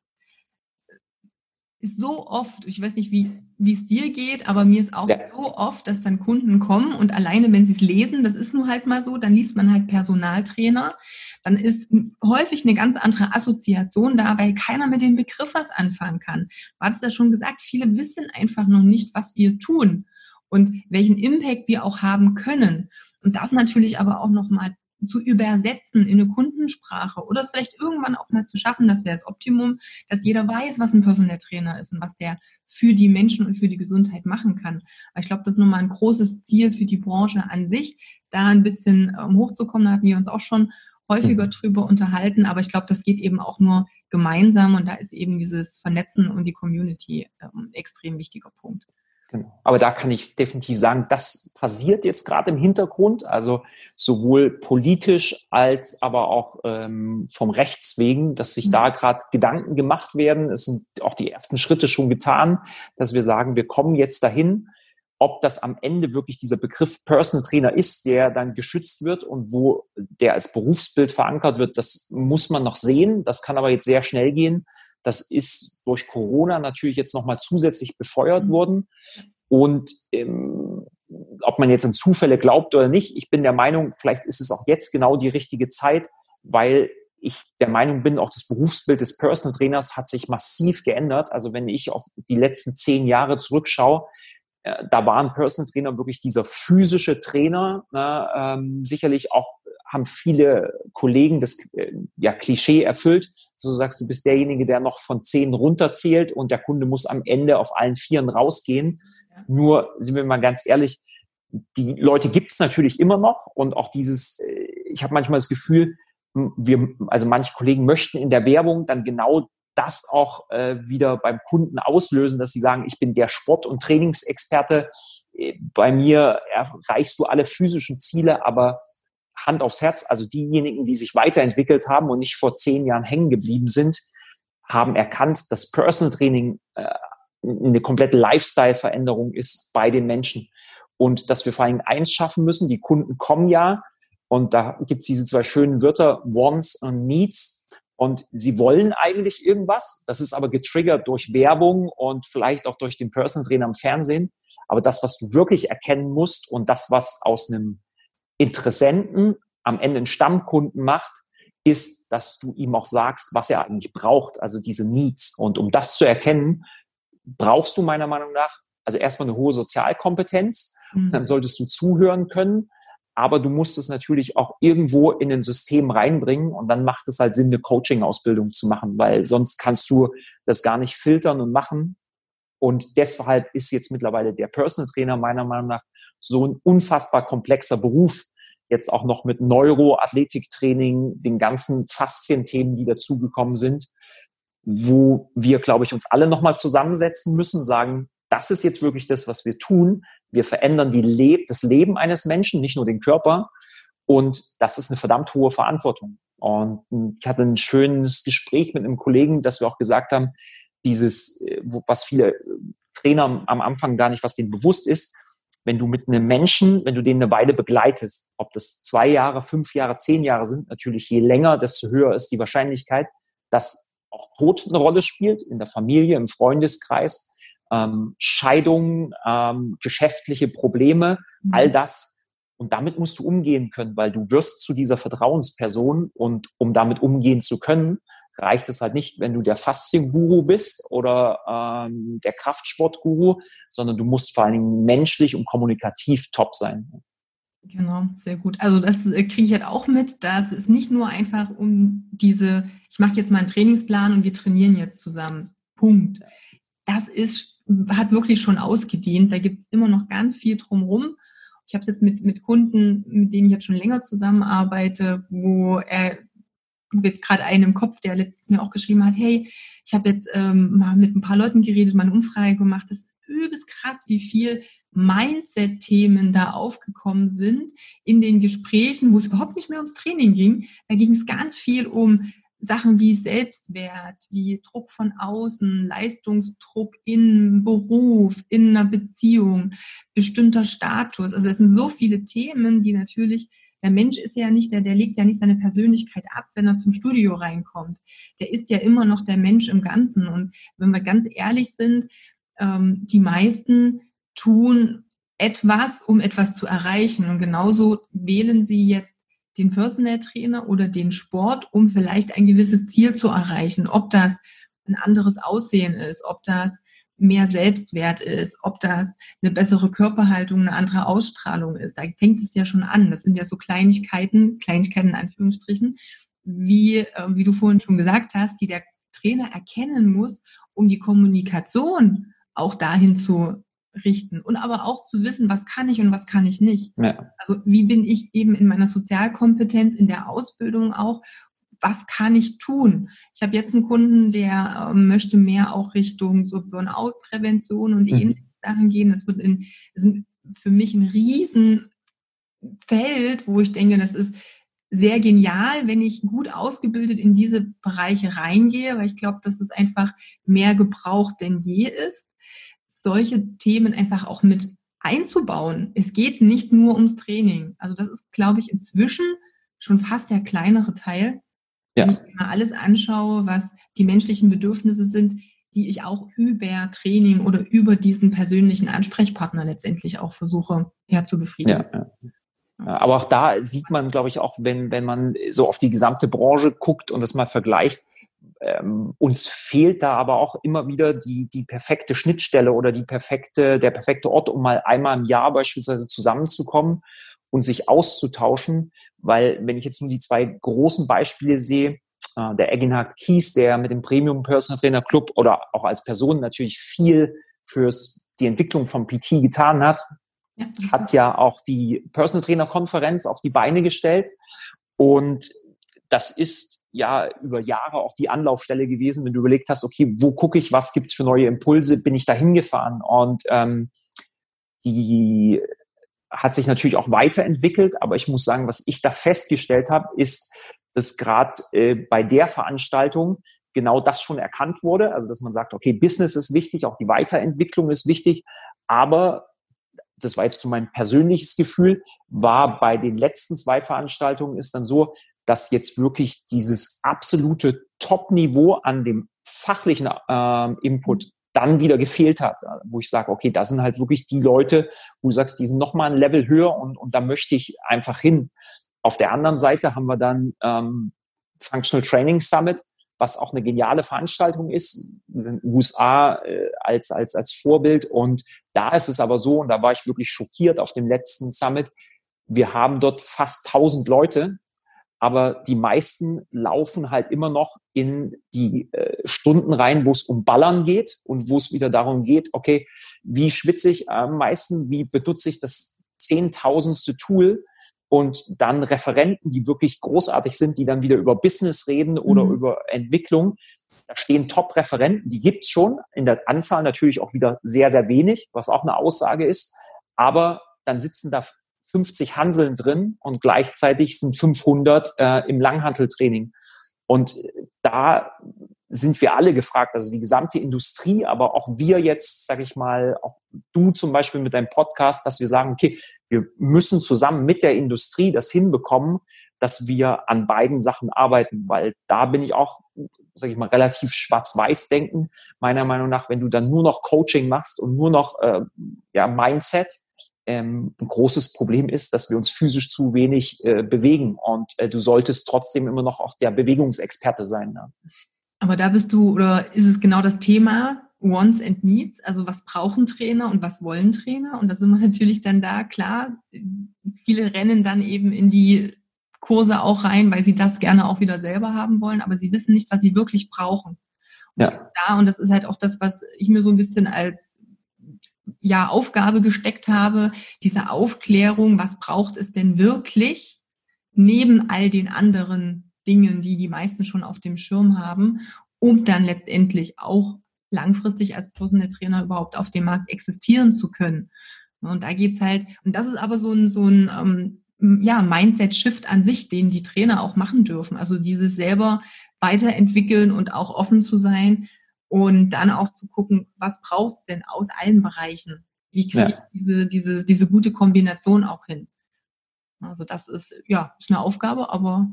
S1: Ist so oft, ich weiß nicht, wie wie es dir geht, aber mir ist auch ja. so oft, dass dann Kunden kommen und alleine, wenn sie es lesen, das ist nur halt mal so, dann liest man halt Personaltrainer, dann ist häufig eine ganz andere Assoziation da, weil keiner mit dem Begriff was anfangen kann. Du hattest ja schon gesagt, viele wissen einfach noch nicht, was wir tun und welchen Impact wir auch haben können. Und das natürlich aber auch nochmal zu übersetzen in eine Kundensprache oder es vielleicht irgendwann auch mal zu schaffen, das wäre das Optimum, dass jeder weiß, was ein Personal Trainer ist und was der für die Menschen und für die Gesundheit machen kann. Aber ich glaube, das ist nochmal ein großes Ziel für die Branche an sich, da ein bisschen ähm, hochzukommen. Da hatten wir uns auch schon häufiger mhm. drüber unterhalten, aber ich glaube, das geht eben auch nur gemeinsam und da ist eben dieses Vernetzen und die Community ähm, extrem wichtiger Punkt.
S2: Genau. Aber da kann ich definitiv sagen, das passiert jetzt gerade im Hintergrund, also sowohl politisch als aber auch ähm, vom Rechts wegen, dass sich da mhm. gerade Gedanken gemacht werden. Es sind auch die ersten Schritte schon getan, dass wir sagen, wir kommen jetzt dahin, ob das am Ende wirklich dieser Begriff Personal Trainer ist, der dann geschützt wird und wo der als Berufsbild verankert wird, das muss man noch sehen. Das kann aber jetzt sehr schnell gehen. Das ist durch Corona natürlich jetzt nochmal zusätzlich befeuert mhm. worden. Und ähm, ob man jetzt an Zufälle glaubt oder nicht, ich bin der Meinung, vielleicht ist es auch jetzt genau die richtige Zeit, weil ich der Meinung bin, auch das Berufsbild des Personal Trainers hat sich massiv geändert. Also wenn ich auf die letzten zehn Jahre zurückschaue, äh, da war ein Personal Trainer wirklich dieser physische Trainer, ne, ähm, sicherlich auch haben viele Kollegen das äh, ja, Klischee erfüllt. So sagst du bist derjenige, der noch von zehn runterzählt und der Kunde muss am Ende auf allen Vieren rausgehen. Ja. Nur, sind wir mal ganz ehrlich, die Leute gibt es natürlich immer noch und auch dieses, äh, ich habe manchmal das Gefühl, wir, also manche Kollegen möchten in der Werbung dann genau das auch äh, wieder beim Kunden auslösen, dass sie sagen, ich bin der Sport- und Trainingsexperte. Äh, bei mir erreichst du alle physischen Ziele, aber Hand aufs Herz, also diejenigen, die sich weiterentwickelt haben und nicht vor zehn Jahren hängen geblieben sind, haben erkannt, dass Personal Training äh, eine komplette Lifestyle-Veränderung ist bei den Menschen. Und dass wir vor allem eins schaffen müssen, die Kunden kommen ja, und da gibt's diese zwei schönen Wörter, Wants und Needs. Und sie wollen eigentlich irgendwas. Das ist aber getriggert durch Werbung und vielleicht auch durch den Personal Trainer im Fernsehen. Aber das, was du wirklich erkennen musst und das, was aus einem Interessenten am Ende einen Stammkunden macht, ist, dass du ihm auch sagst, was er eigentlich braucht, also diese Needs. Und um das zu erkennen, brauchst du meiner Meinung nach also erstmal eine hohe Sozialkompetenz, mhm. dann solltest du zuhören können, aber du musst es natürlich auch irgendwo in ein System reinbringen und dann macht es halt Sinn, eine Coaching-Ausbildung zu machen, weil sonst kannst du das gar nicht filtern und machen. Und deshalb ist jetzt mittlerweile der Personal Trainer meiner Meinung nach so ein unfassbar komplexer Beruf. Jetzt auch noch mit Neuroathletiktraining, den ganzen Faszienthemen, die dazugekommen sind, wo wir, glaube ich, uns alle nochmal zusammensetzen müssen, sagen, das ist jetzt wirklich das, was wir tun. Wir verändern die Leb das Leben eines Menschen, nicht nur den Körper. Und das ist eine verdammt hohe Verantwortung. Und ich hatte ein schönes Gespräch mit einem Kollegen, dass wir auch gesagt haben, dieses, was viele Trainer am Anfang gar nicht, was denen bewusst ist, wenn du mit einem Menschen, wenn du den eine Weile begleitest, ob das zwei Jahre, fünf Jahre, zehn Jahre sind, natürlich je länger, desto höher ist die Wahrscheinlichkeit, dass auch Tod eine Rolle spielt in der Familie, im Freundeskreis, ähm, Scheidungen, ähm, geschäftliche Probleme, mhm. all das. Und damit musst du umgehen können, weil du wirst zu dieser Vertrauensperson und um damit umgehen zu können, reicht es halt nicht, wenn du der Faszienguru bist oder ähm, der Kraftsportguru, sondern du musst vor allen Dingen menschlich und kommunikativ top sein.
S1: Genau, sehr gut. Also das äh, kriege ich halt auch mit, dass es nicht nur einfach um diese, ich mache jetzt mal einen Trainingsplan und wir trainieren jetzt zusammen. Punkt. Das ist hat wirklich schon ausgedient. Da gibt es immer noch ganz viel drumherum. Ich habe es jetzt mit, mit Kunden, mit denen ich jetzt schon länger zusammenarbeite, wo er habe jetzt gerade einen im Kopf, der letztes mir auch geschrieben hat, hey, ich habe jetzt ähm, mal mit ein paar Leuten geredet, mal eine Umfrage gemacht. Das ist übelst krass, wie viel Mindset-Themen da aufgekommen sind in den Gesprächen, wo es überhaupt nicht mehr ums Training ging. Da ging es ganz viel um Sachen wie Selbstwert, wie Druck von außen, Leistungsdruck in Beruf, in einer Beziehung, bestimmter Status. Also es sind so viele Themen, die natürlich, der Mensch ist ja nicht der, der legt ja nicht seine Persönlichkeit ab, wenn er zum Studio reinkommt. Der ist ja immer noch der Mensch im Ganzen. Und wenn wir ganz ehrlich sind, ähm, die meisten tun etwas, um etwas zu erreichen. Und genauso wählen sie jetzt den Personal Trainer oder den Sport, um vielleicht ein gewisses Ziel zu erreichen. Ob das ein anderes Aussehen ist, ob das mehr Selbstwert ist, ob das eine bessere Körperhaltung, eine andere Ausstrahlung ist. Da fängt es ja schon an. Das sind ja so Kleinigkeiten, Kleinigkeiten in Anführungsstrichen, wie, äh, wie du vorhin schon gesagt hast, die der Trainer erkennen muss, um die Kommunikation auch dahin zu richten und aber auch zu wissen, was kann ich und was kann ich nicht. Ja. Also wie bin ich eben in meiner Sozialkompetenz, in der Ausbildung auch, was kann ich tun? Ich habe jetzt einen Kunden, der äh, möchte mehr auch Richtung so Burnout-Prävention und mhm. ähnliche Sachen gehen. Das wird in, das ist für mich ein Riesenfeld, wo ich denke, das ist sehr genial, wenn ich gut ausgebildet in diese Bereiche reingehe, weil ich glaube, dass es einfach mehr gebraucht denn je ist solche Themen einfach auch mit einzubauen. Es geht nicht nur ums Training. Also das ist, glaube ich, inzwischen schon fast der kleinere Teil. Ja. Wenn ich mal alles anschaue, was die menschlichen Bedürfnisse sind, die ich auch über Training oder über diesen persönlichen Ansprechpartner letztendlich auch versuche ja, zu befriedigen. Ja, ja.
S2: Aber auch da sieht man, glaube ich, auch wenn, wenn man so auf die gesamte Branche guckt und das mal vergleicht, ähm, uns fehlt da aber auch immer wieder die, die perfekte Schnittstelle oder die perfekte, der perfekte Ort, um mal einmal im Jahr beispielsweise zusammenzukommen und sich auszutauschen, weil wenn ich jetzt nur die zwei großen Beispiele sehe, äh, der Eginhard Kies, der mit dem Premium Personal Trainer Club oder auch als Person natürlich viel fürs die Entwicklung von PT getan hat, ja. hat ja auch die Personal Trainer Konferenz auf die Beine gestellt und das ist ja über Jahre auch die Anlaufstelle gewesen, wenn du überlegt hast, okay, wo gucke ich, was gibt's für neue Impulse, bin ich da hingefahren und ähm, die hat sich natürlich auch weiterentwickelt, aber ich muss sagen, was ich da festgestellt habe, ist, dass gerade äh, bei der Veranstaltung genau das schon erkannt wurde, also dass man sagt, okay, Business ist wichtig, auch die Weiterentwicklung ist wichtig, aber das war jetzt so mein persönliches Gefühl, war bei den letzten zwei Veranstaltungen ist dann so, dass jetzt wirklich dieses absolute Top-Niveau an dem fachlichen äh, Input dann wieder gefehlt hat, wo ich sage, okay, da sind halt wirklich die Leute, wo du sagst, die sind nochmal ein Level höher und, und da möchte ich einfach hin. Auf der anderen Seite haben wir dann ähm, Functional Training Summit, was auch eine geniale Veranstaltung ist. Sind USA äh, als, als, als Vorbild und da ist es aber so, und da war ich wirklich schockiert auf dem letzten Summit, wir haben dort fast 1000 Leute, aber die meisten laufen halt immer noch in die äh, Stunden rein, wo es um Ballern geht und wo es wieder darum geht, okay, wie schwitze ich am meisten, wie benutze ich das zehntausendste Tool und dann Referenten, die wirklich großartig sind, die dann wieder über Business reden oder mhm. über Entwicklung. Da stehen Top-Referenten, die gibt's schon, in der Anzahl natürlich auch wieder sehr, sehr wenig, was auch eine Aussage ist, aber dann sitzen da 50 Hanseln drin und gleichzeitig sind 500 äh, im Langhanteltraining. Und da sind wir alle gefragt, also die gesamte Industrie, aber auch wir jetzt, sage ich mal, auch du zum Beispiel mit deinem Podcast, dass wir sagen, okay, wir müssen zusammen mit der Industrie das hinbekommen, dass wir an beiden Sachen arbeiten, weil da bin ich auch, sage ich mal, relativ schwarz-weiß denken. Meiner Meinung nach, wenn du dann nur noch Coaching machst und nur noch äh, ja, Mindset, ähm, ein großes Problem ist, dass wir uns physisch zu wenig äh, bewegen und äh, du solltest trotzdem immer noch auch der Bewegungsexperte sein. Ne?
S1: Aber da bist du, oder ist es genau das Thema Wants and Needs? Also was brauchen Trainer und was wollen Trainer? Und da sind wir natürlich dann da, klar, viele rennen dann eben in die Kurse auch rein, weil sie das gerne auch wieder selber haben wollen, aber sie wissen nicht, was sie wirklich brauchen. Und ja. da, und das ist halt auch das, was ich mir so ein bisschen als ja, Aufgabe gesteckt habe, diese Aufklärung, was braucht es denn wirklich neben all den anderen Dingen, die die meisten schon auf dem Schirm haben, um dann letztendlich auch langfristig als Personal Trainer überhaupt auf dem Markt existieren zu können. Und da geht's halt, und das ist aber so ein, so ein ähm, ja, Mindset-Shift an sich, den die Trainer auch machen dürfen. Also dieses selber weiterentwickeln und auch offen zu sein, und dann auch zu gucken, was braucht's denn aus allen Bereichen? Wie kriege ja. ich diese, diese, diese gute Kombination auch hin? Also das ist, ja, ist eine Aufgabe, aber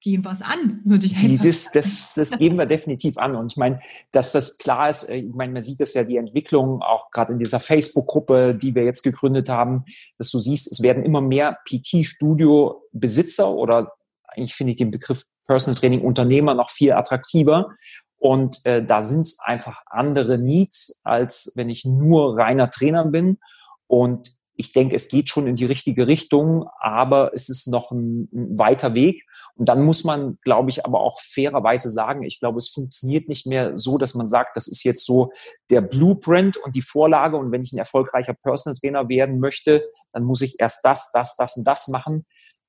S1: gehen wir es an, würde ich
S2: einfach Dieses, das, das geben wir definitiv an. Und ich meine, dass das klar ist, äh, ich meine, man sieht das ja, die Entwicklung, auch gerade in dieser Facebook-Gruppe, die wir jetzt gegründet haben, dass du siehst, es werden immer mehr PT-Studio-Besitzer oder eigentlich finde ich den Begriff Personal Training Unternehmer noch viel attraktiver. Und äh, da sind es einfach andere Needs, als wenn ich nur reiner Trainer bin. Und ich denke, es geht schon in die richtige Richtung, aber es ist noch ein, ein weiter Weg. Und dann muss man, glaube ich, aber auch fairerweise sagen, ich glaube, es funktioniert nicht mehr so, dass man sagt, das ist jetzt so der Blueprint und die Vorlage. Und wenn ich ein erfolgreicher Personal Trainer werden möchte, dann muss ich erst das, das, das und das machen.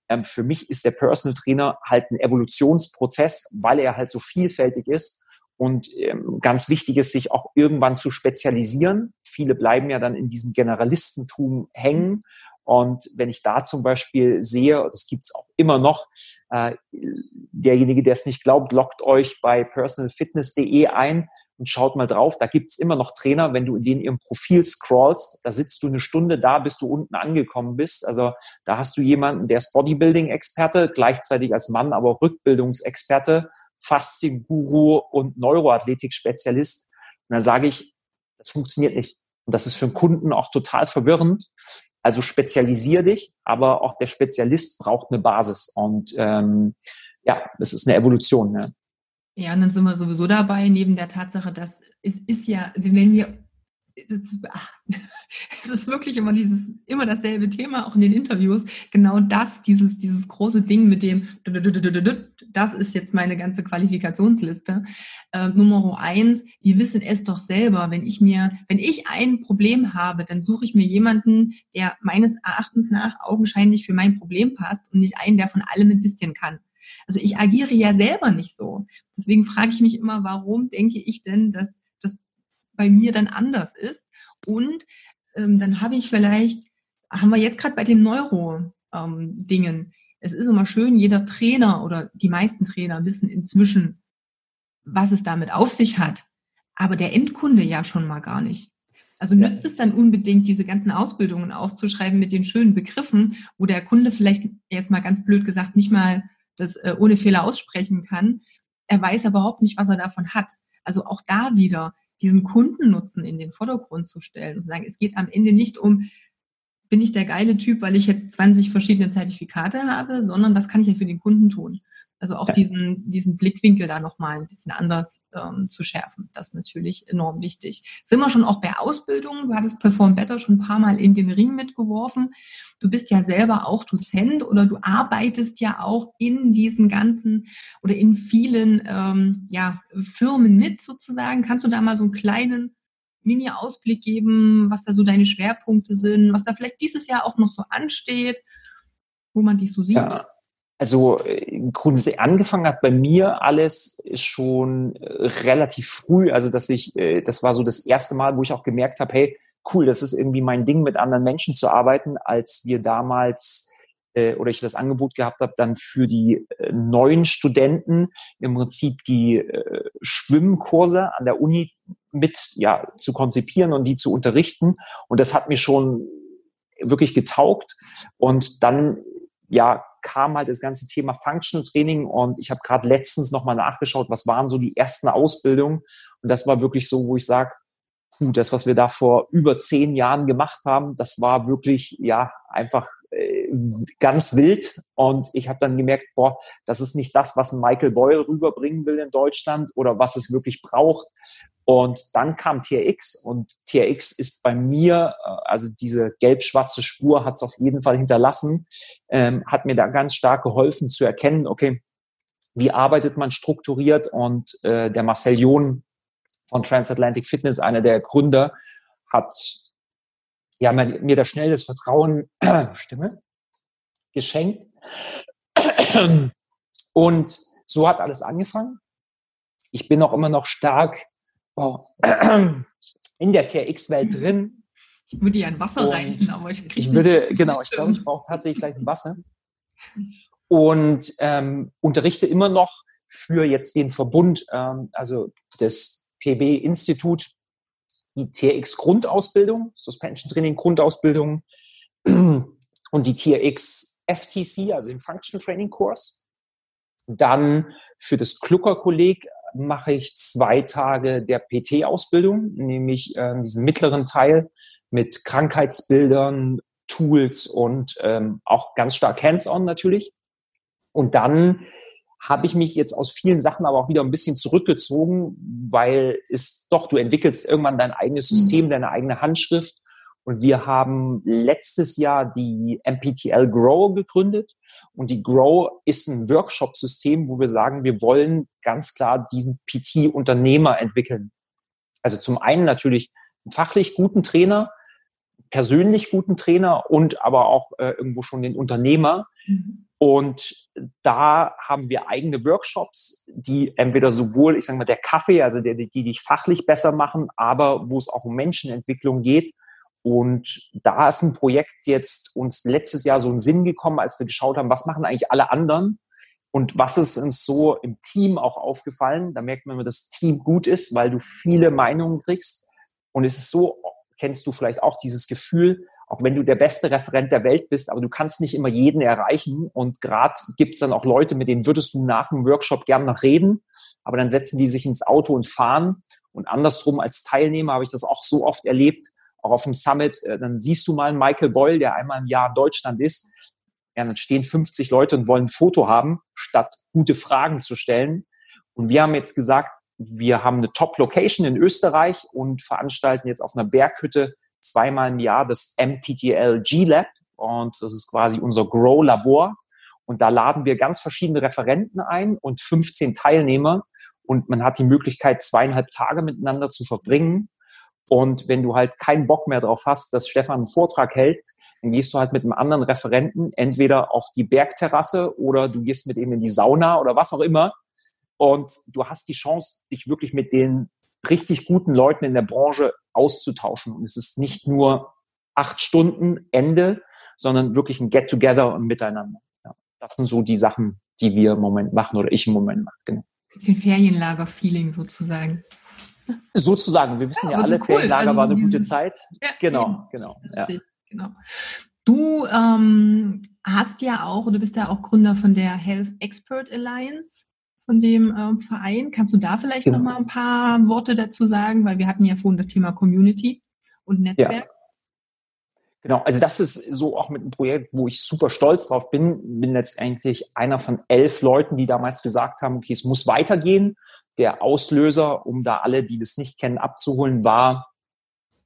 S2: Ähm, für mich ist der Personal Trainer halt ein Evolutionsprozess, weil er halt so vielfältig ist und ähm, ganz wichtig ist, sich auch irgendwann zu spezialisieren. Viele bleiben ja dann in diesem Generalistentum hängen. Und wenn ich da zum Beispiel sehe, das gibt's auch immer noch, äh, derjenige, der es nicht glaubt, loggt euch bei personalfitness.de ein und schaut mal drauf. Da gibt's immer noch Trainer, wenn du in denen ihrem Profil scrollst, da sitzt du eine Stunde da, bis du unten angekommen bist. Also da hast du jemanden, der ist Bodybuilding-Experte, gleichzeitig als Mann aber Rückbildungsexperte Faszienguru und Neuroathletik-Spezialist. Und da sage ich, das funktioniert nicht. Und das ist für einen Kunden auch total verwirrend. Also spezialisier dich, aber auch der Spezialist braucht eine Basis. Und ähm, ja, es ist eine Evolution. Ne?
S1: Ja, und dann sind wir sowieso dabei, neben der Tatsache, dass es ist ja, wenn wir es ist wirklich immer dieses, immer dasselbe Thema, auch in den Interviews. Genau das, dieses, dieses große Ding mit dem, das ist jetzt meine ganze Qualifikationsliste. Äh, Nummer eins, die wissen es doch selber. Wenn ich mir, wenn ich ein Problem habe, dann suche ich mir jemanden, der meines Erachtens nach augenscheinlich für mein Problem passt und nicht einen, der von allem ein bisschen kann. Also ich agiere ja selber nicht so. Deswegen frage ich mich immer, warum denke ich denn, dass das bei mir dann anders ist? Und ähm, dann habe ich vielleicht, haben wir jetzt gerade bei den Neuro-Dingen, ähm, es ist immer schön, jeder Trainer oder die meisten Trainer wissen inzwischen, was es damit auf sich hat. Aber der Endkunde ja schon mal gar nicht. Also nützt es dann unbedingt, diese ganzen Ausbildungen aufzuschreiben mit den schönen Begriffen, wo der Kunde vielleicht erstmal ganz blöd gesagt nicht mal das äh, ohne Fehler aussprechen kann. Er weiß aber überhaupt nicht, was er davon hat. Also auch da wieder diesen Kundennutzen in den Vordergrund zu stellen und zu sagen, es geht am Ende nicht um, bin ich der geile Typ, weil ich jetzt 20 verschiedene Zertifikate habe, sondern was kann ich denn für den Kunden tun? Also auch diesen, diesen Blickwinkel da nochmal ein bisschen anders ähm, zu schärfen. Das ist natürlich enorm wichtig. Sind wir schon auch bei Ausbildung? Du hattest Perform Better schon ein paar Mal in den Ring mitgeworfen. Du bist ja selber auch Dozent oder du arbeitest ja auch in diesen ganzen oder in vielen ähm, ja, Firmen mit sozusagen. Kannst du da mal so einen kleinen Mini-Ausblick geben, was da so deine Schwerpunkte sind, was da vielleicht dieses Jahr auch noch so ansteht, wo man dich so sieht?
S2: Ja also äh, grundsätzlich angefangen hat bei mir alles schon äh, relativ früh. Also dass ich, äh, das war so das erste Mal, wo ich auch gemerkt habe, hey, cool, das ist irgendwie mein Ding, mit anderen Menschen zu arbeiten, als wir damals äh, oder ich das Angebot gehabt habe, dann für die neuen Studenten im Prinzip die äh, Schwimmkurse an der Uni mit ja zu konzipieren und die zu unterrichten. Und das hat mir schon wirklich getaugt. Und dann ja kam halt das ganze Thema Functional Training und ich habe gerade letztens nochmal nachgeschaut, was waren so die ersten Ausbildungen? Und das war wirklich so, wo ich sage, das, was wir da vor über zehn Jahren gemacht haben, das war wirklich ja einfach äh, ganz wild. Und ich habe dann gemerkt, boah, das ist nicht das, was Michael Boyle rüberbringen will in Deutschland oder was es wirklich braucht. Und dann kam TRX und TRX ist bei mir, äh, also diese gelb-schwarze Spur hat es auf jeden Fall hinterlassen, ähm, hat mir da ganz stark geholfen zu erkennen, okay, wie arbeitet man strukturiert und äh, der Marcel John von Transatlantic Fitness, einer der Gründer, hat ja, mir da schnell das Vertrauen, Stimme, geschenkt. Und so hat alles angefangen. Ich bin auch immer noch stark wow, in der TRX-Welt drin.
S1: Ich würde dir ein Wasser und reichen, aber ich kriege
S2: Ich würde, genau, ich glaube, ich brauche tatsächlich gleich ein Wasser. Und ähm, unterrichte immer noch für jetzt den Verbund, ähm, also das PB-Institut, die TRX Grundausbildung, Suspension Training Grundausbildung und die TRX FTC, also den Function Training Kurs. Dann für das Klucker-Kolleg mache ich zwei Tage der PT-Ausbildung, nämlich äh, diesen mittleren Teil mit Krankheitsbildern, Tools und ähm, auch ganz stark hands-on natürlich. Und dann habe ich mich jetzt aus vielen Sachen aber auch wieder ein bisschen zurückgezogen, weil es doch, du entwickelst irgendwann dein eigenes mhm. System, deine eigene Handschrift und wir haben letztes Jahr die MPTL Grow gegründet. Und die Grow ist ein Workshop-System, wo wir sagen, wir wollen ganz klar diesen PT-Unternehmer entwickeln. Also zum einen natürlich einen fachlich guten Trainer, persönlich guten Trainer und aber auch äh, irgendwo schon den Unternehmer. Mhm. Und da haben wir eigene Workshops, die entweder sowohl, ich sage mal, der Kaffee, also die, die dich fachlich besser machen, aber wo es auch um Menschenentwicklung geht, und da ist ein Projekt jetzt uns letztes Jahr so einen Sinn gekommen, als wir geschaut haben, was machen eigentlich alle anderen und was ist uns so im Team auch aufgefallen. Da merkt man, wenn das Team gut ist, weil du viele Meinungen kriegst. Und es ist so, kennst du vielleicht auch dieses Gefühl, auch wenn du der beste Referent der Welt bist, aber du kannst nicht immer jeden erreichen. Und gerade gibt es dann auch Leute, mit denen würdest du nach dem Workshop gerne noch reden, aber dann setzen die sich ins Auto und fahren. Und andersrum als Teilnehmer habe ich das auch so oft erlebt, auch auf dem Summit, äh, dann siehst du mal Michael Boyle, der einmal im Jahr in Deutschland ist. Ja, dann stehen 50 Leute und wollen ein Foto haben, statt gute Fragen zu stellen. Und wir haben jetzt gesagt, wir haben eine Top-Location in Österreich und veranstalten jetzt auf einer Berghütte zweimal im Jahr das MPTL G-Lab. Und das ist quasi unser Grow-Labor. Und da laden wir ganz verschiedene Referenten ein und 15 Teilnehmer. Und man hat die Möglichkeit, zweieinhalb Tage miteinander zu verbringen. Und wenn du halt keinen Bock mehr drauf hast, dass Stefan einen Vortrag hält, dann gehst du halt mit einem anderen Referenten entweder auf die Bergterrasse oder du gehst mit ihm in die Sauna oder was auch immer. Und du hast die Chance, dich wirklich mit den richtig guten Leuten in der Branche auszutauschen. Und es ist nicht nur acht Stunden Ende, sondern wirklich ein Get-Together und Miteinander. Ja, das sind so die Sachen, die wir im Moment machen oder ich im Moment mache. Genau.
S1: Bisschen Ferienlager-Feeling sozusagen.
S2: Sozusagen. Wir wissen ja, ja alle, cool. Ferienlager also war eine gute Zeit. Ja, genau, genau. Ja.
S1: genau. Du ähm, hast ja auch, du bist ja auch Gründer von der Health Expert Alliance von dem ähm, Verein. Kannst du da vielleicht genau. noch mal ein paar Worte dazu sagen? Weil wir hatten ja vorhin das Thema Community und Netzwerk.
S2: Genau, also das ist so auch mit einem Projekt, wo ich super stolz drauf bin. Bin letztendlich einer von elf Leuten, die damals gesagt haben, okay, es muss weitergehen. Der Auslöser, um da alle, die das nicht kennen, abzuholen, war,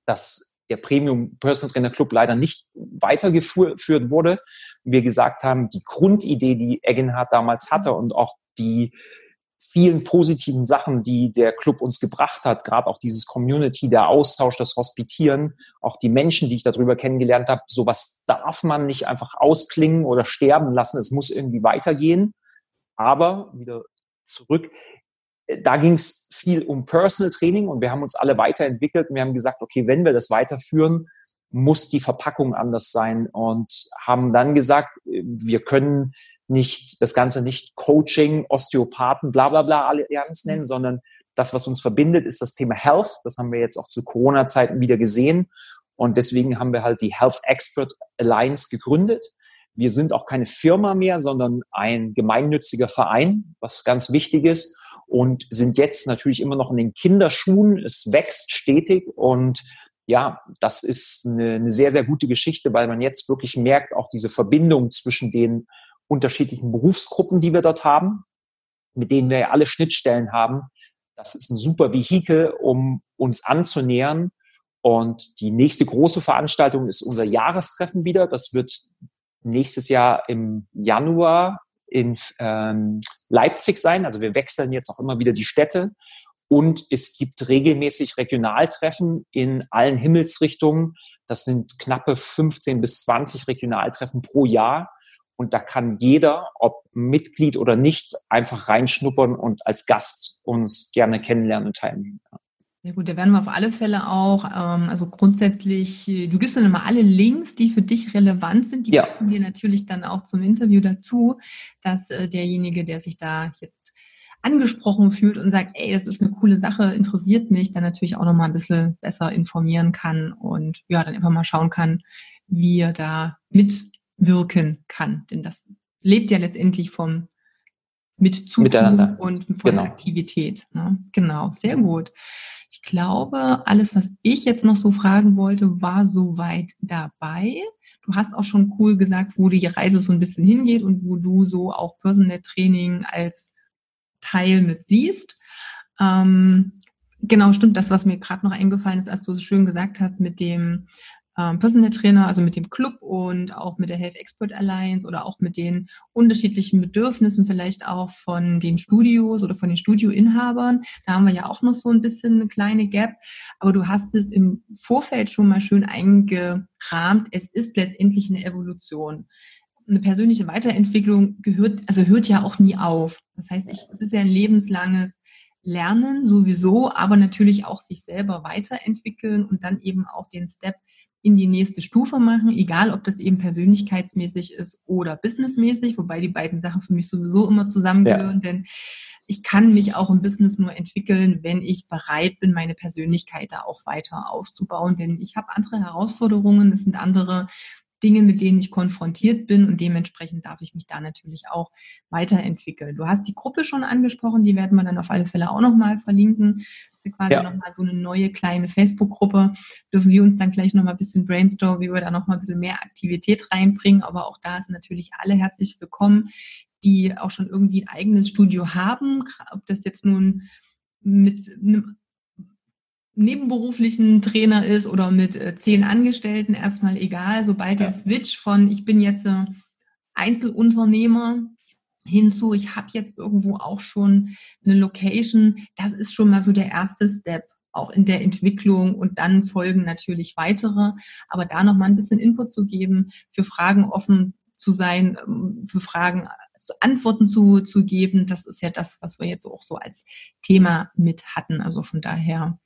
S2: dass der Premium Personal Trainer Club leider nicht weitergeführt wurde. Wir gesagt haben, die Grundidee, die Eggenhardt damals hatte und auch die vielen positiven Sachen, die der Club uns gebracht hat, gerade auch dieses Community, der Austausch, das Hospitieren, auch die Menschen, die ich darüber kennengelernt habe, sowas darf man nicht einfach ausklingen oder sterben lassen. Es muss irgendwie weitergehen. Aber wieder zurück, da ging es viel um Personal Training und wir haben uns alle weiterentwickelt und wir haben gesagt, okay, wenn wir das weiterführen, muss die Verpackung anders sein und haben dann gesagt, wir können nicht das Ganze nicht Coaching, Osteopathen, bla bla bla Allianz nennen, sondern das, was uns verbindet, ist das Thema Health. Das haben wir jetzt auch zu Corona-Zeiten wieder gesehen. Und deswegen haben wir halt die Health Expert Alliance gegründet. Wir sind auch keine Firma mehr, sondern ein gemeinnütziger Verein, was ganz wichtig ist. Und sind jetzt natürlich immer noch in den Kinderschuhen. Es wächst stetig und ja, das ist eine, eine sehr, sehr gute Geschichte, weil man jetzt wirklich merkt, auch diese Verbindung zwischen den unterschiedlichen Berufsgruppen, die wir dort haben, mit denen wir ja alle Schnittstellen haben. Das ist ein super Vehikel, um uns anzunähern. Und die nächste große Veranstaltung ist unser Jahrestreffen wieder. Das wird nächstes Jahr im Januar in ähm, Leipzig sein. Also wir wechseln jetzt auch immer wieder die Städte. Und es gibt regelmäßig Regionaltreffen in allen Himmelsrichtungen. Das sind knappe 15 bis 20 Regionaltreffen pro Jahr. Und da kann jeder, ob Mitglied oder nicht, einfach reinschnuppern und als Gast uns gerne kennenlernen und teilnehmen.
S1: Gut, da werden wir auf alle Fälle auch, ähm, also grundsätzlich, du gibst dann immer alle Links, die für dich relevant sind, die ja. packen wir natürlich dann auch zum Interview dazu, dass äh, derjenige, der sich da jetzt angesprochen fühlt und sagt, ey, das ist eine coole Sache, interessiert mich, dann natürlich auch nochmal ein bisschen besser informieren kann und ja, dann einfach mal schauen kann, wie er da mit wirken kann. Denn das lebt ja letztendlich vom Mitzutun und von genau. Aktivität. Ne? Genau, sehr gut. Ich glaube, alles, was ich jetzt noch so fragen wollte, war soweit dabei. Du hast auch schon cool gesagt, wo die Reise so ein bisschen hingeht und wo du so auch Personal Training als Teil mit siehst. Ähm, genau, stimmt das, was mir gerade noch eingefallen ist, als du so schön gesagt hast, mit dem ähm, Personal Trainer, also mit dem Club und auch mit der Health Expert Alliance oder auch mit den unterschiedlichen Bedürfnissen vielleicht auch von den Studios oder von den Studioinhabern. Da haben wir ja auch noch so ein bisschen eine kleine Gap. Aber du hast es im Vorfeld schon mal schön eingerahmt. Es ist letztendlich eine Evolution eine persönliche Weiterentwicklung gehört, also hört ja auch nie auf. Das heißt, ich, es ist ja ein lebenslanges Lernen sowieso, aber natürlich auch sich selber weiterentwickeln und dann eben auch den Step in die nächste Stufe machen, egal ob das eben persönlichkeitsmäßig ist oder businessmäßig, wobei die beiden Sachen für mich sowieso immer zusammengehören, ja. denn ich kann mich auch im Business nur entwickeln, wenn ich bereit bin, meine Persönlichkeit da auch weiter aufzubauen, denn ich habe andere Herausforderungen, es sind andere Dinge, mit denen ich konfrontiert bin und dementsprechend darf ich mich da natürlich auch weiterentwickeln. Du hast die Gruppe schon angesprochen, die werden wir dann auf alle Fälle auch nochmal verlinken. Ist quasi ja. nochmal so eine neue kleine Facebook-Gruppe. Dürfen wir uns dann gleich nochmal ein bisschen brainstormen, wie wir da nochmal ein bisschen mehr Aktivität reinbringen. Aber auch da sind natürlich alle herzlich willkommen, die auch schon irgendwie ein eigenes Studio haben, ob das jetzt nun mit einem nebenberuflichen Trainer ist oder mit äh, zehn Angestellten, erstmal egal. Sobald ja. der Switch von ich bin jetzt äh, Einzelunternehmer hinzu, ich habe jetzt irgendwo auch schon eine Location, das ist schon mal so der erste Step auch in der Entwicklung und dann folgen natürlich weitere. Aber da noch mal ein bisschen Input zu geben, für Fragen offen zu sein, ähm, für Fragen Antworten zu, zu geben, das ist ja das, was wir jetzt auch so als Thema mit hatten. Also von daher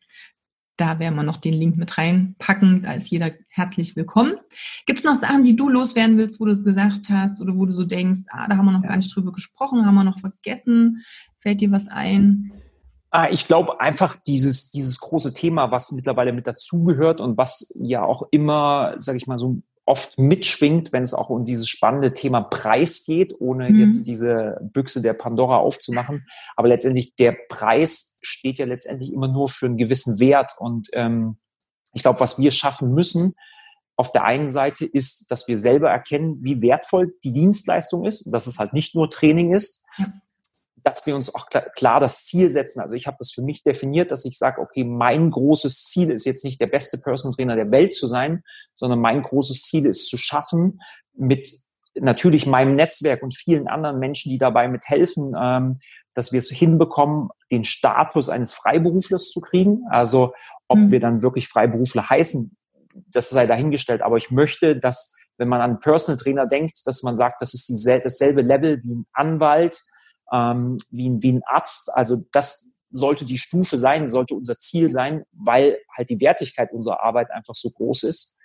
S1: da werden wir noch den Link mit reinpacken. Da ist jeder herzlich willkommen. Gibt es noch Sachen, die du loswerden willst, wo du es gesagt hast oder wo du so denkst, ah, da haben wir noch ja. gar nicht drüber gesprochen, haben wir noch vergessen? Fällt dir was ein?
S2: Ah, ich glaube einfach dieses, dieses große Thema, was mittlerweile mit dazugehört und was ja auch immer, sage ich mal, so oft mitschwingt, wenn es auch um dieses spannende Thema Preis geht, ohne mhm. jetzt diese Büchse der Pandora aufzumachen. Aber letztendlich der Preis steht ja letztendlich immer nur für einen gewissen Wert. Und ähm, ich glaube, was wir schaffen müssen, auf der einen Seite ist, dass wir selber erkennen, wie wertvoll die Dienstleistung ist, dass es halt nicht nur Training ist. Dass wir uns auch klar das Ziel setzen. Also ich habe das für mich definiert, dass ich sage, okay, mein großes Ziel ist jetzt nicht der beste Personal Trainer der Welt zu sein, sondern mein großes Ziel ist zu schaffen, mit natürlich meinem Netzwerk und vielen anderen Menschen, die dabei mithelfen, ähm, dass wir es hinbekommen, den Status eines Freiberuflers zu kriegen. Also ob mhm. wir dann wirklich Freiberufler heißen, das sei dahingestellt. Aber ich möchte, dass, wenn man an Personal Trainer denkt, dass man sagt, das ist diesel dasselbe Level wie ein Anwalt, ähm, wie, ein, wie ein Arzt. Also das sollte die Stufe sein, sollte unser Ziel sein, weil halt die Wertigkeit unserer Arbeit einfach so groß ist.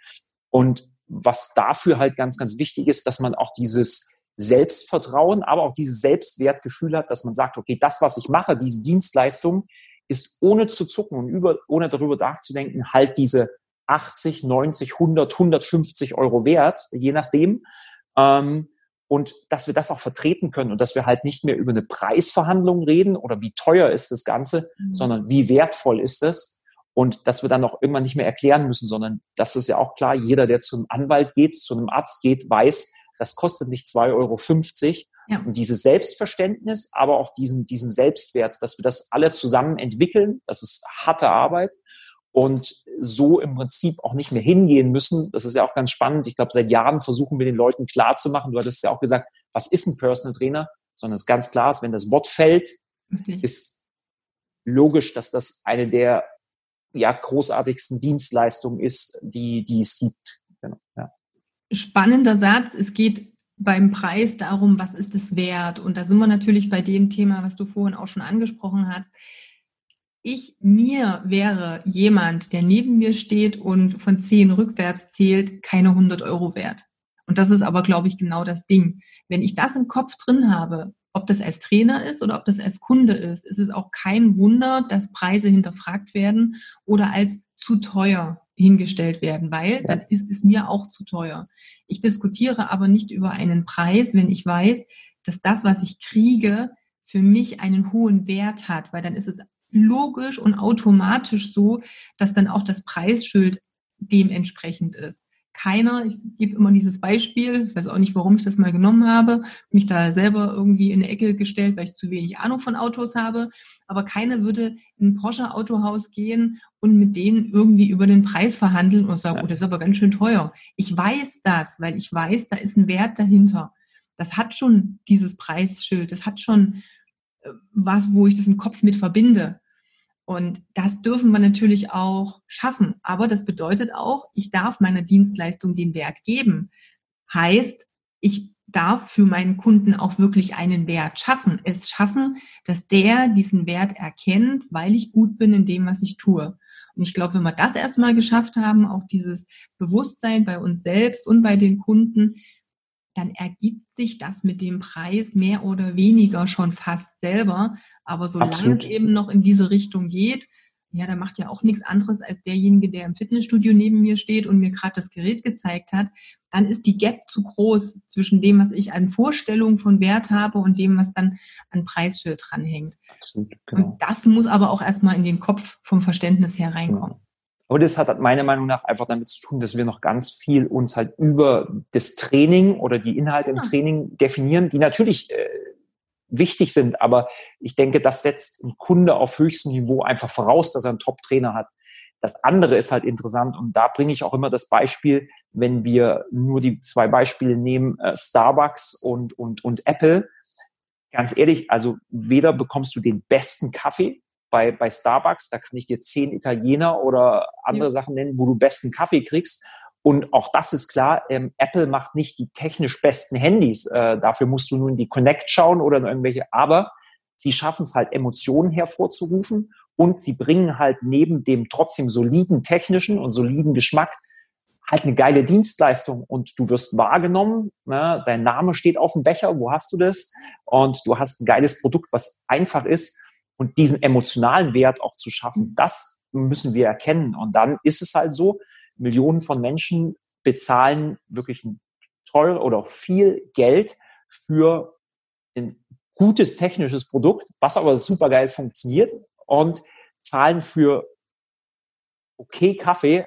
S2: Und was dafür halt ganz, ganz wichtig ist, dass man auch dieses Selbstvertrauen, aber auch dieses Selbstwertgefühl hat, dass man sagt, okay, das, was ich mache, diese Dienstleistung, ist ohne zu zucken und über, ohne darüber nachzudenken, halt diese 80, 90, 100, 150 Euro wert, je nachdem. Ähm, und dass wir das auch vertreten können und dass wir halt nicht mehr über eine Preisverhandlung reden oder wie teuer ist das Ganze, mhm. sondern wie wertvoll ist es und dass wir dann auch irgendwann nicht mehr erklären müssen, sondern das ist ja auch klar, jeder, der zum Anwalt geht, zu einem Arzt geht, weiß, das kostet nicht 2,50 Euro. Ja. Und dieses Selbstverständnis, aber auch diesen, diesen Selbstwert, dass wir das alle zusammen entwickeln, das ist harte Arbeit und so im Prinzip auch nicht mehr hingehen müssen. Das ist ja auch ganz spannend. Ich glaube, seit Jahren versuchen wir den Leuten klarzumachen. Du hattest ja auch gesagt, was ist ein Personal Trainer? Sondern es ist ganz klar, wenn das Wort fällt, Richtig. ist logisch, dass das eine der ja, großartigsten Dienstleistungen ist, die, die es gibt. Genau, ja.
S1: Spannender Satz. Es geht beim Preis darum, was ist es wert? Und da sind wir natürlich bei dem Thema, was du vorhin auch schon angesprochen hast ich mir wäre jemand, der neben mir steht und von zehn rückwärts zählt, keine 100 Euro wert. Und das ist aber, glaube ich, genau das Ding. Wenn ich das im Kopf drin habe, ob das als Trainer ist oder ob das als Kunde ist, ist es auch kein Wunder, dass Preise hinterfragt werden oder als zu teuer hingestellt werden, weil dann ist es mir auch zu teuer. Ich diskutiere aber nicht über einen Preis, wenn ich weiß, dass das, was ich kriege, für mich einen hohen Wert hat, weil dann ist es logisch und automatisch so, dass dann auch das Preisschild dementsprechend ist. Keiner, ich gebe immer dieses Beispiel, ich weiß auch nicht, warum ich das mal genommen habe, mich da selber irgendwie in eine Ecke gestellt, weil ich zu wenig Ahnung von Autos habe, aber keiner würde in ein Porsche Autohaus gehen und mit denen irgendwie über den Preis verhandeln und sagen, ja. oh, das ist aber ganz schön teuer. Ich weiß das, weil ich weiß, da ist ein Wert dahinter. Das hat schon dieses Preisschild, das hat schon äh, was, wo ich das im Kopf mit verbinde. Und das dürfen wir natürlich auch schaffen. Aber das bedeutet auch, ich darf meiner Dienstleistung den Wert geben. Heißt, ich darf für meinen Kunden auch wirklich einen Wert schaffen. Es schaffen, dass der diesen Wert erkennt, weil ich gut bin in dem, was ich tue. Und ich glaube, wenn wir das erstmal geschafft haben, auch dieses Bewusstsein bei uns selbst und bei den Kunden, dann ergibt sich das mit dem Preis mehr oder weniger schon fast selber. Aber solange Absolut. es eben noch in diese Richtung geht, ja, da macht ja auch nichts anderes als derjenige, der im Fitnessstudio neben mir steht und mir gerade das Gerät gezeigt hat, dann ist die Gap zu groß zwischen dem, was ich an Vorstellungen von Wert habe und dem, was dann an Preisschild dranhängt. Absolut, genau. Und das muss aber auch erstmal in den Kopf vom Verständnis her reinkommen.
S2: Und das hat meiner Meinung nach einfach damit zu tun, dass wir noch ganz viel uns halt über das Training oder die Inhalte im Training definieren, die natürlich äh, wichtig sind. Aber ich denke, das setzt ein Kunde auf höchstem Niveau einfach voraus, dass er einen Top-Trainer hat. Das andere ist halt interessant und da bringe ich auch immer das Beispiel, wenn wir nur die zwei Beispiele nehmen, äh, Starbucks und, und, und Apple. Ganz ehrlich, also weder bekommst du den besten Kaffee bei, bei Starbucks, da kann ich dir zehn Italiener oder andere ja. Sachen nennen, wo du besten Kaffee kriegst. Und auch das ist klar, ähm, Apple macht nicht die technisch besten Handys. Äh, dafür musst du nur in die Connect schauen oder in irgendwelche, aber sie schaffen es halt, Emotionen hervorzurufen und sie bringen halt neben dem trotzdem soliden technischen und soliden Geschmack halt eine geile Dienstleistung und du wirst wahrgenommen, ne? dein Name steht auf dem Becher, wo hast du das? Und du hast ein geiles Produkt, was einfach ist und diesen emotionalen Wert auch zu schaffen, das müssen wir erkennen. Und dann ist es halt so, Millionen von Menschen bezahlen wirklich teuer oder viel Geld für ein gutes technisches Produkt, was aber super geil funktioniert und zahlen für okay Kaffee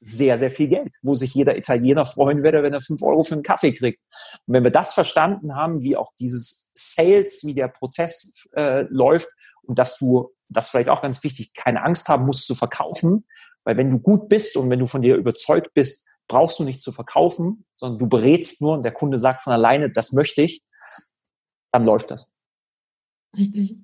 S2: sehr, sehr viel Geld, wo sich jeder Italiener freuen würde, wenn er fünf Euro für einen Kaffee kriegt. Und wenn wir das verstanden haben, wie auch dieses Sales, wie der Prozess äh, läuft und dass du, das vielleicht auch ganz wichtig, keine Angst haben musst zu verkaufen, weil wenn du gut bist und wenn du von dir überzeugt bist, brauchst du nicht zu verkaufen, sondern du berätst nur und der Kunde sagt von alleine, das möchte ich, dann läuft das.
S1: Richtig.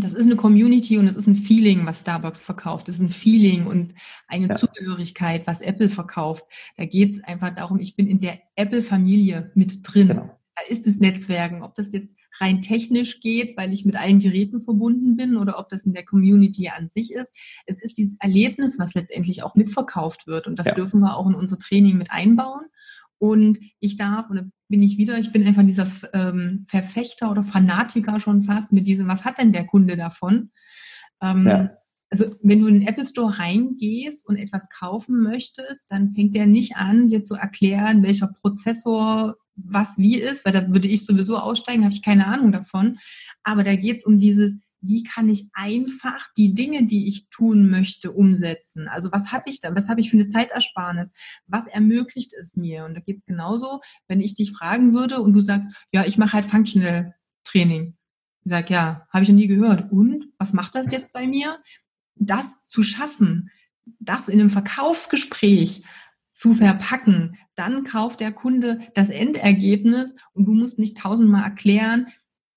S1: Das ist eine Community und es ist ein Feeling, was Starbucks verkauft. Es ist ein Feeling und eine ja. Zugehörigkeit, was Apple verkauft. Da geht es einfach darum, ich bin in der Apple-Familie mit drin. Genau. Da ist das Netzwerken. Ob das jetzt rein technisch geht, weil ich mit allen Geräten verbunden bin oder ob das in der Community an sich ist. Es ist dieses Erlebnis, was letztendlich auch mitverkauft wird und das ja. dürfen wir auch in unser Training mit einbauen. Und ich darf, und da bin ich wieder, ich bin einfach dieser ähm, Verfechter oder Fanatiker schon fast mit diesem, was hat denn der Kunde davon? Ähm, ja. Also wenn du in den Apple Store reingehst und etwas kaufen möchtest, dann fängt der nicht an, dir zu erklären, welcher Prozessor was wie ist, weil da würde ich sowieso aussteigen, habe ich keine Ahnung davon. Aber da geht es um dieses, wie kann ich einfach die Dinge, die ich tun möchte, umsetzen? Also was habe ich da? Was habe ich für eine Zeitersparnis? Was ermöglicht es mir? Und da geht es genauso, wenn ich dich fragen würde und du sagst, ja, ich mache halt Functional Training. Ich sage, ja, habe ich noch nie gehört. Und was macht das jetzt bei mir? Das zu schaffen, das in einem Verkaufsgespräch zu verpacken, dann kauft der Kunde das Endergebnis und du musst nicht tausendmal erklären,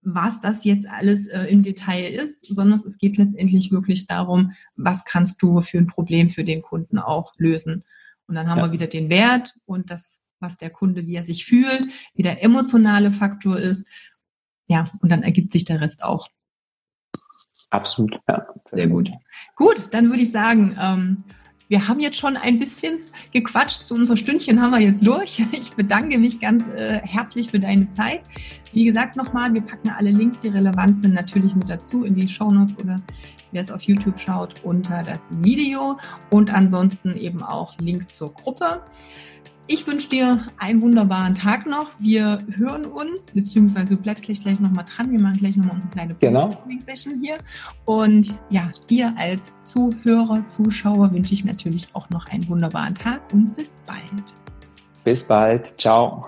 S1: was das jetzt alles äh, im Detail ist, sondern es geht letztendlich wirklich darum, was kannst du für ein Problem für den Kunden auch lösen. Und dann haben ja. wir wieder den Wert und das, was der Kunde, wie er sich fühlt, wie der emotionale Faktor ist. Ja, und dann ergibt sich der Rest auch.
S2: Absolut, ja.
S1: Sehr gut. Gut, dann würde ich sagen, ähm, wir haben jetzt schon ein bisschen gequatscht. So unser Stündchen haben wir jetzt durch. Ich bedanke mich ganz äh, herzlich für deine Zeit. Wie gesagt, nochmal, wir packen alle Links, die relevant sind, natürlich mit dazu in die Show Notes oder wer es auf YouTube schaut, unter das Video und ansonsten eben auch Link zur Gruppe. Ich wünsche dir einen wunderbaren Tag noch. Wir hören uns, beziehungsweise du bleibst gleich, gleich nochmal dran. Wir machen gleich nochmal unsere kleine
S2: genau.
S1: Session hier. Und ja, dir als Zuhörer, Zuschauer wünsche ich natürlich auch noch einen wunderbaren Tag und bis bald.
S2: Bis bald. Ciao.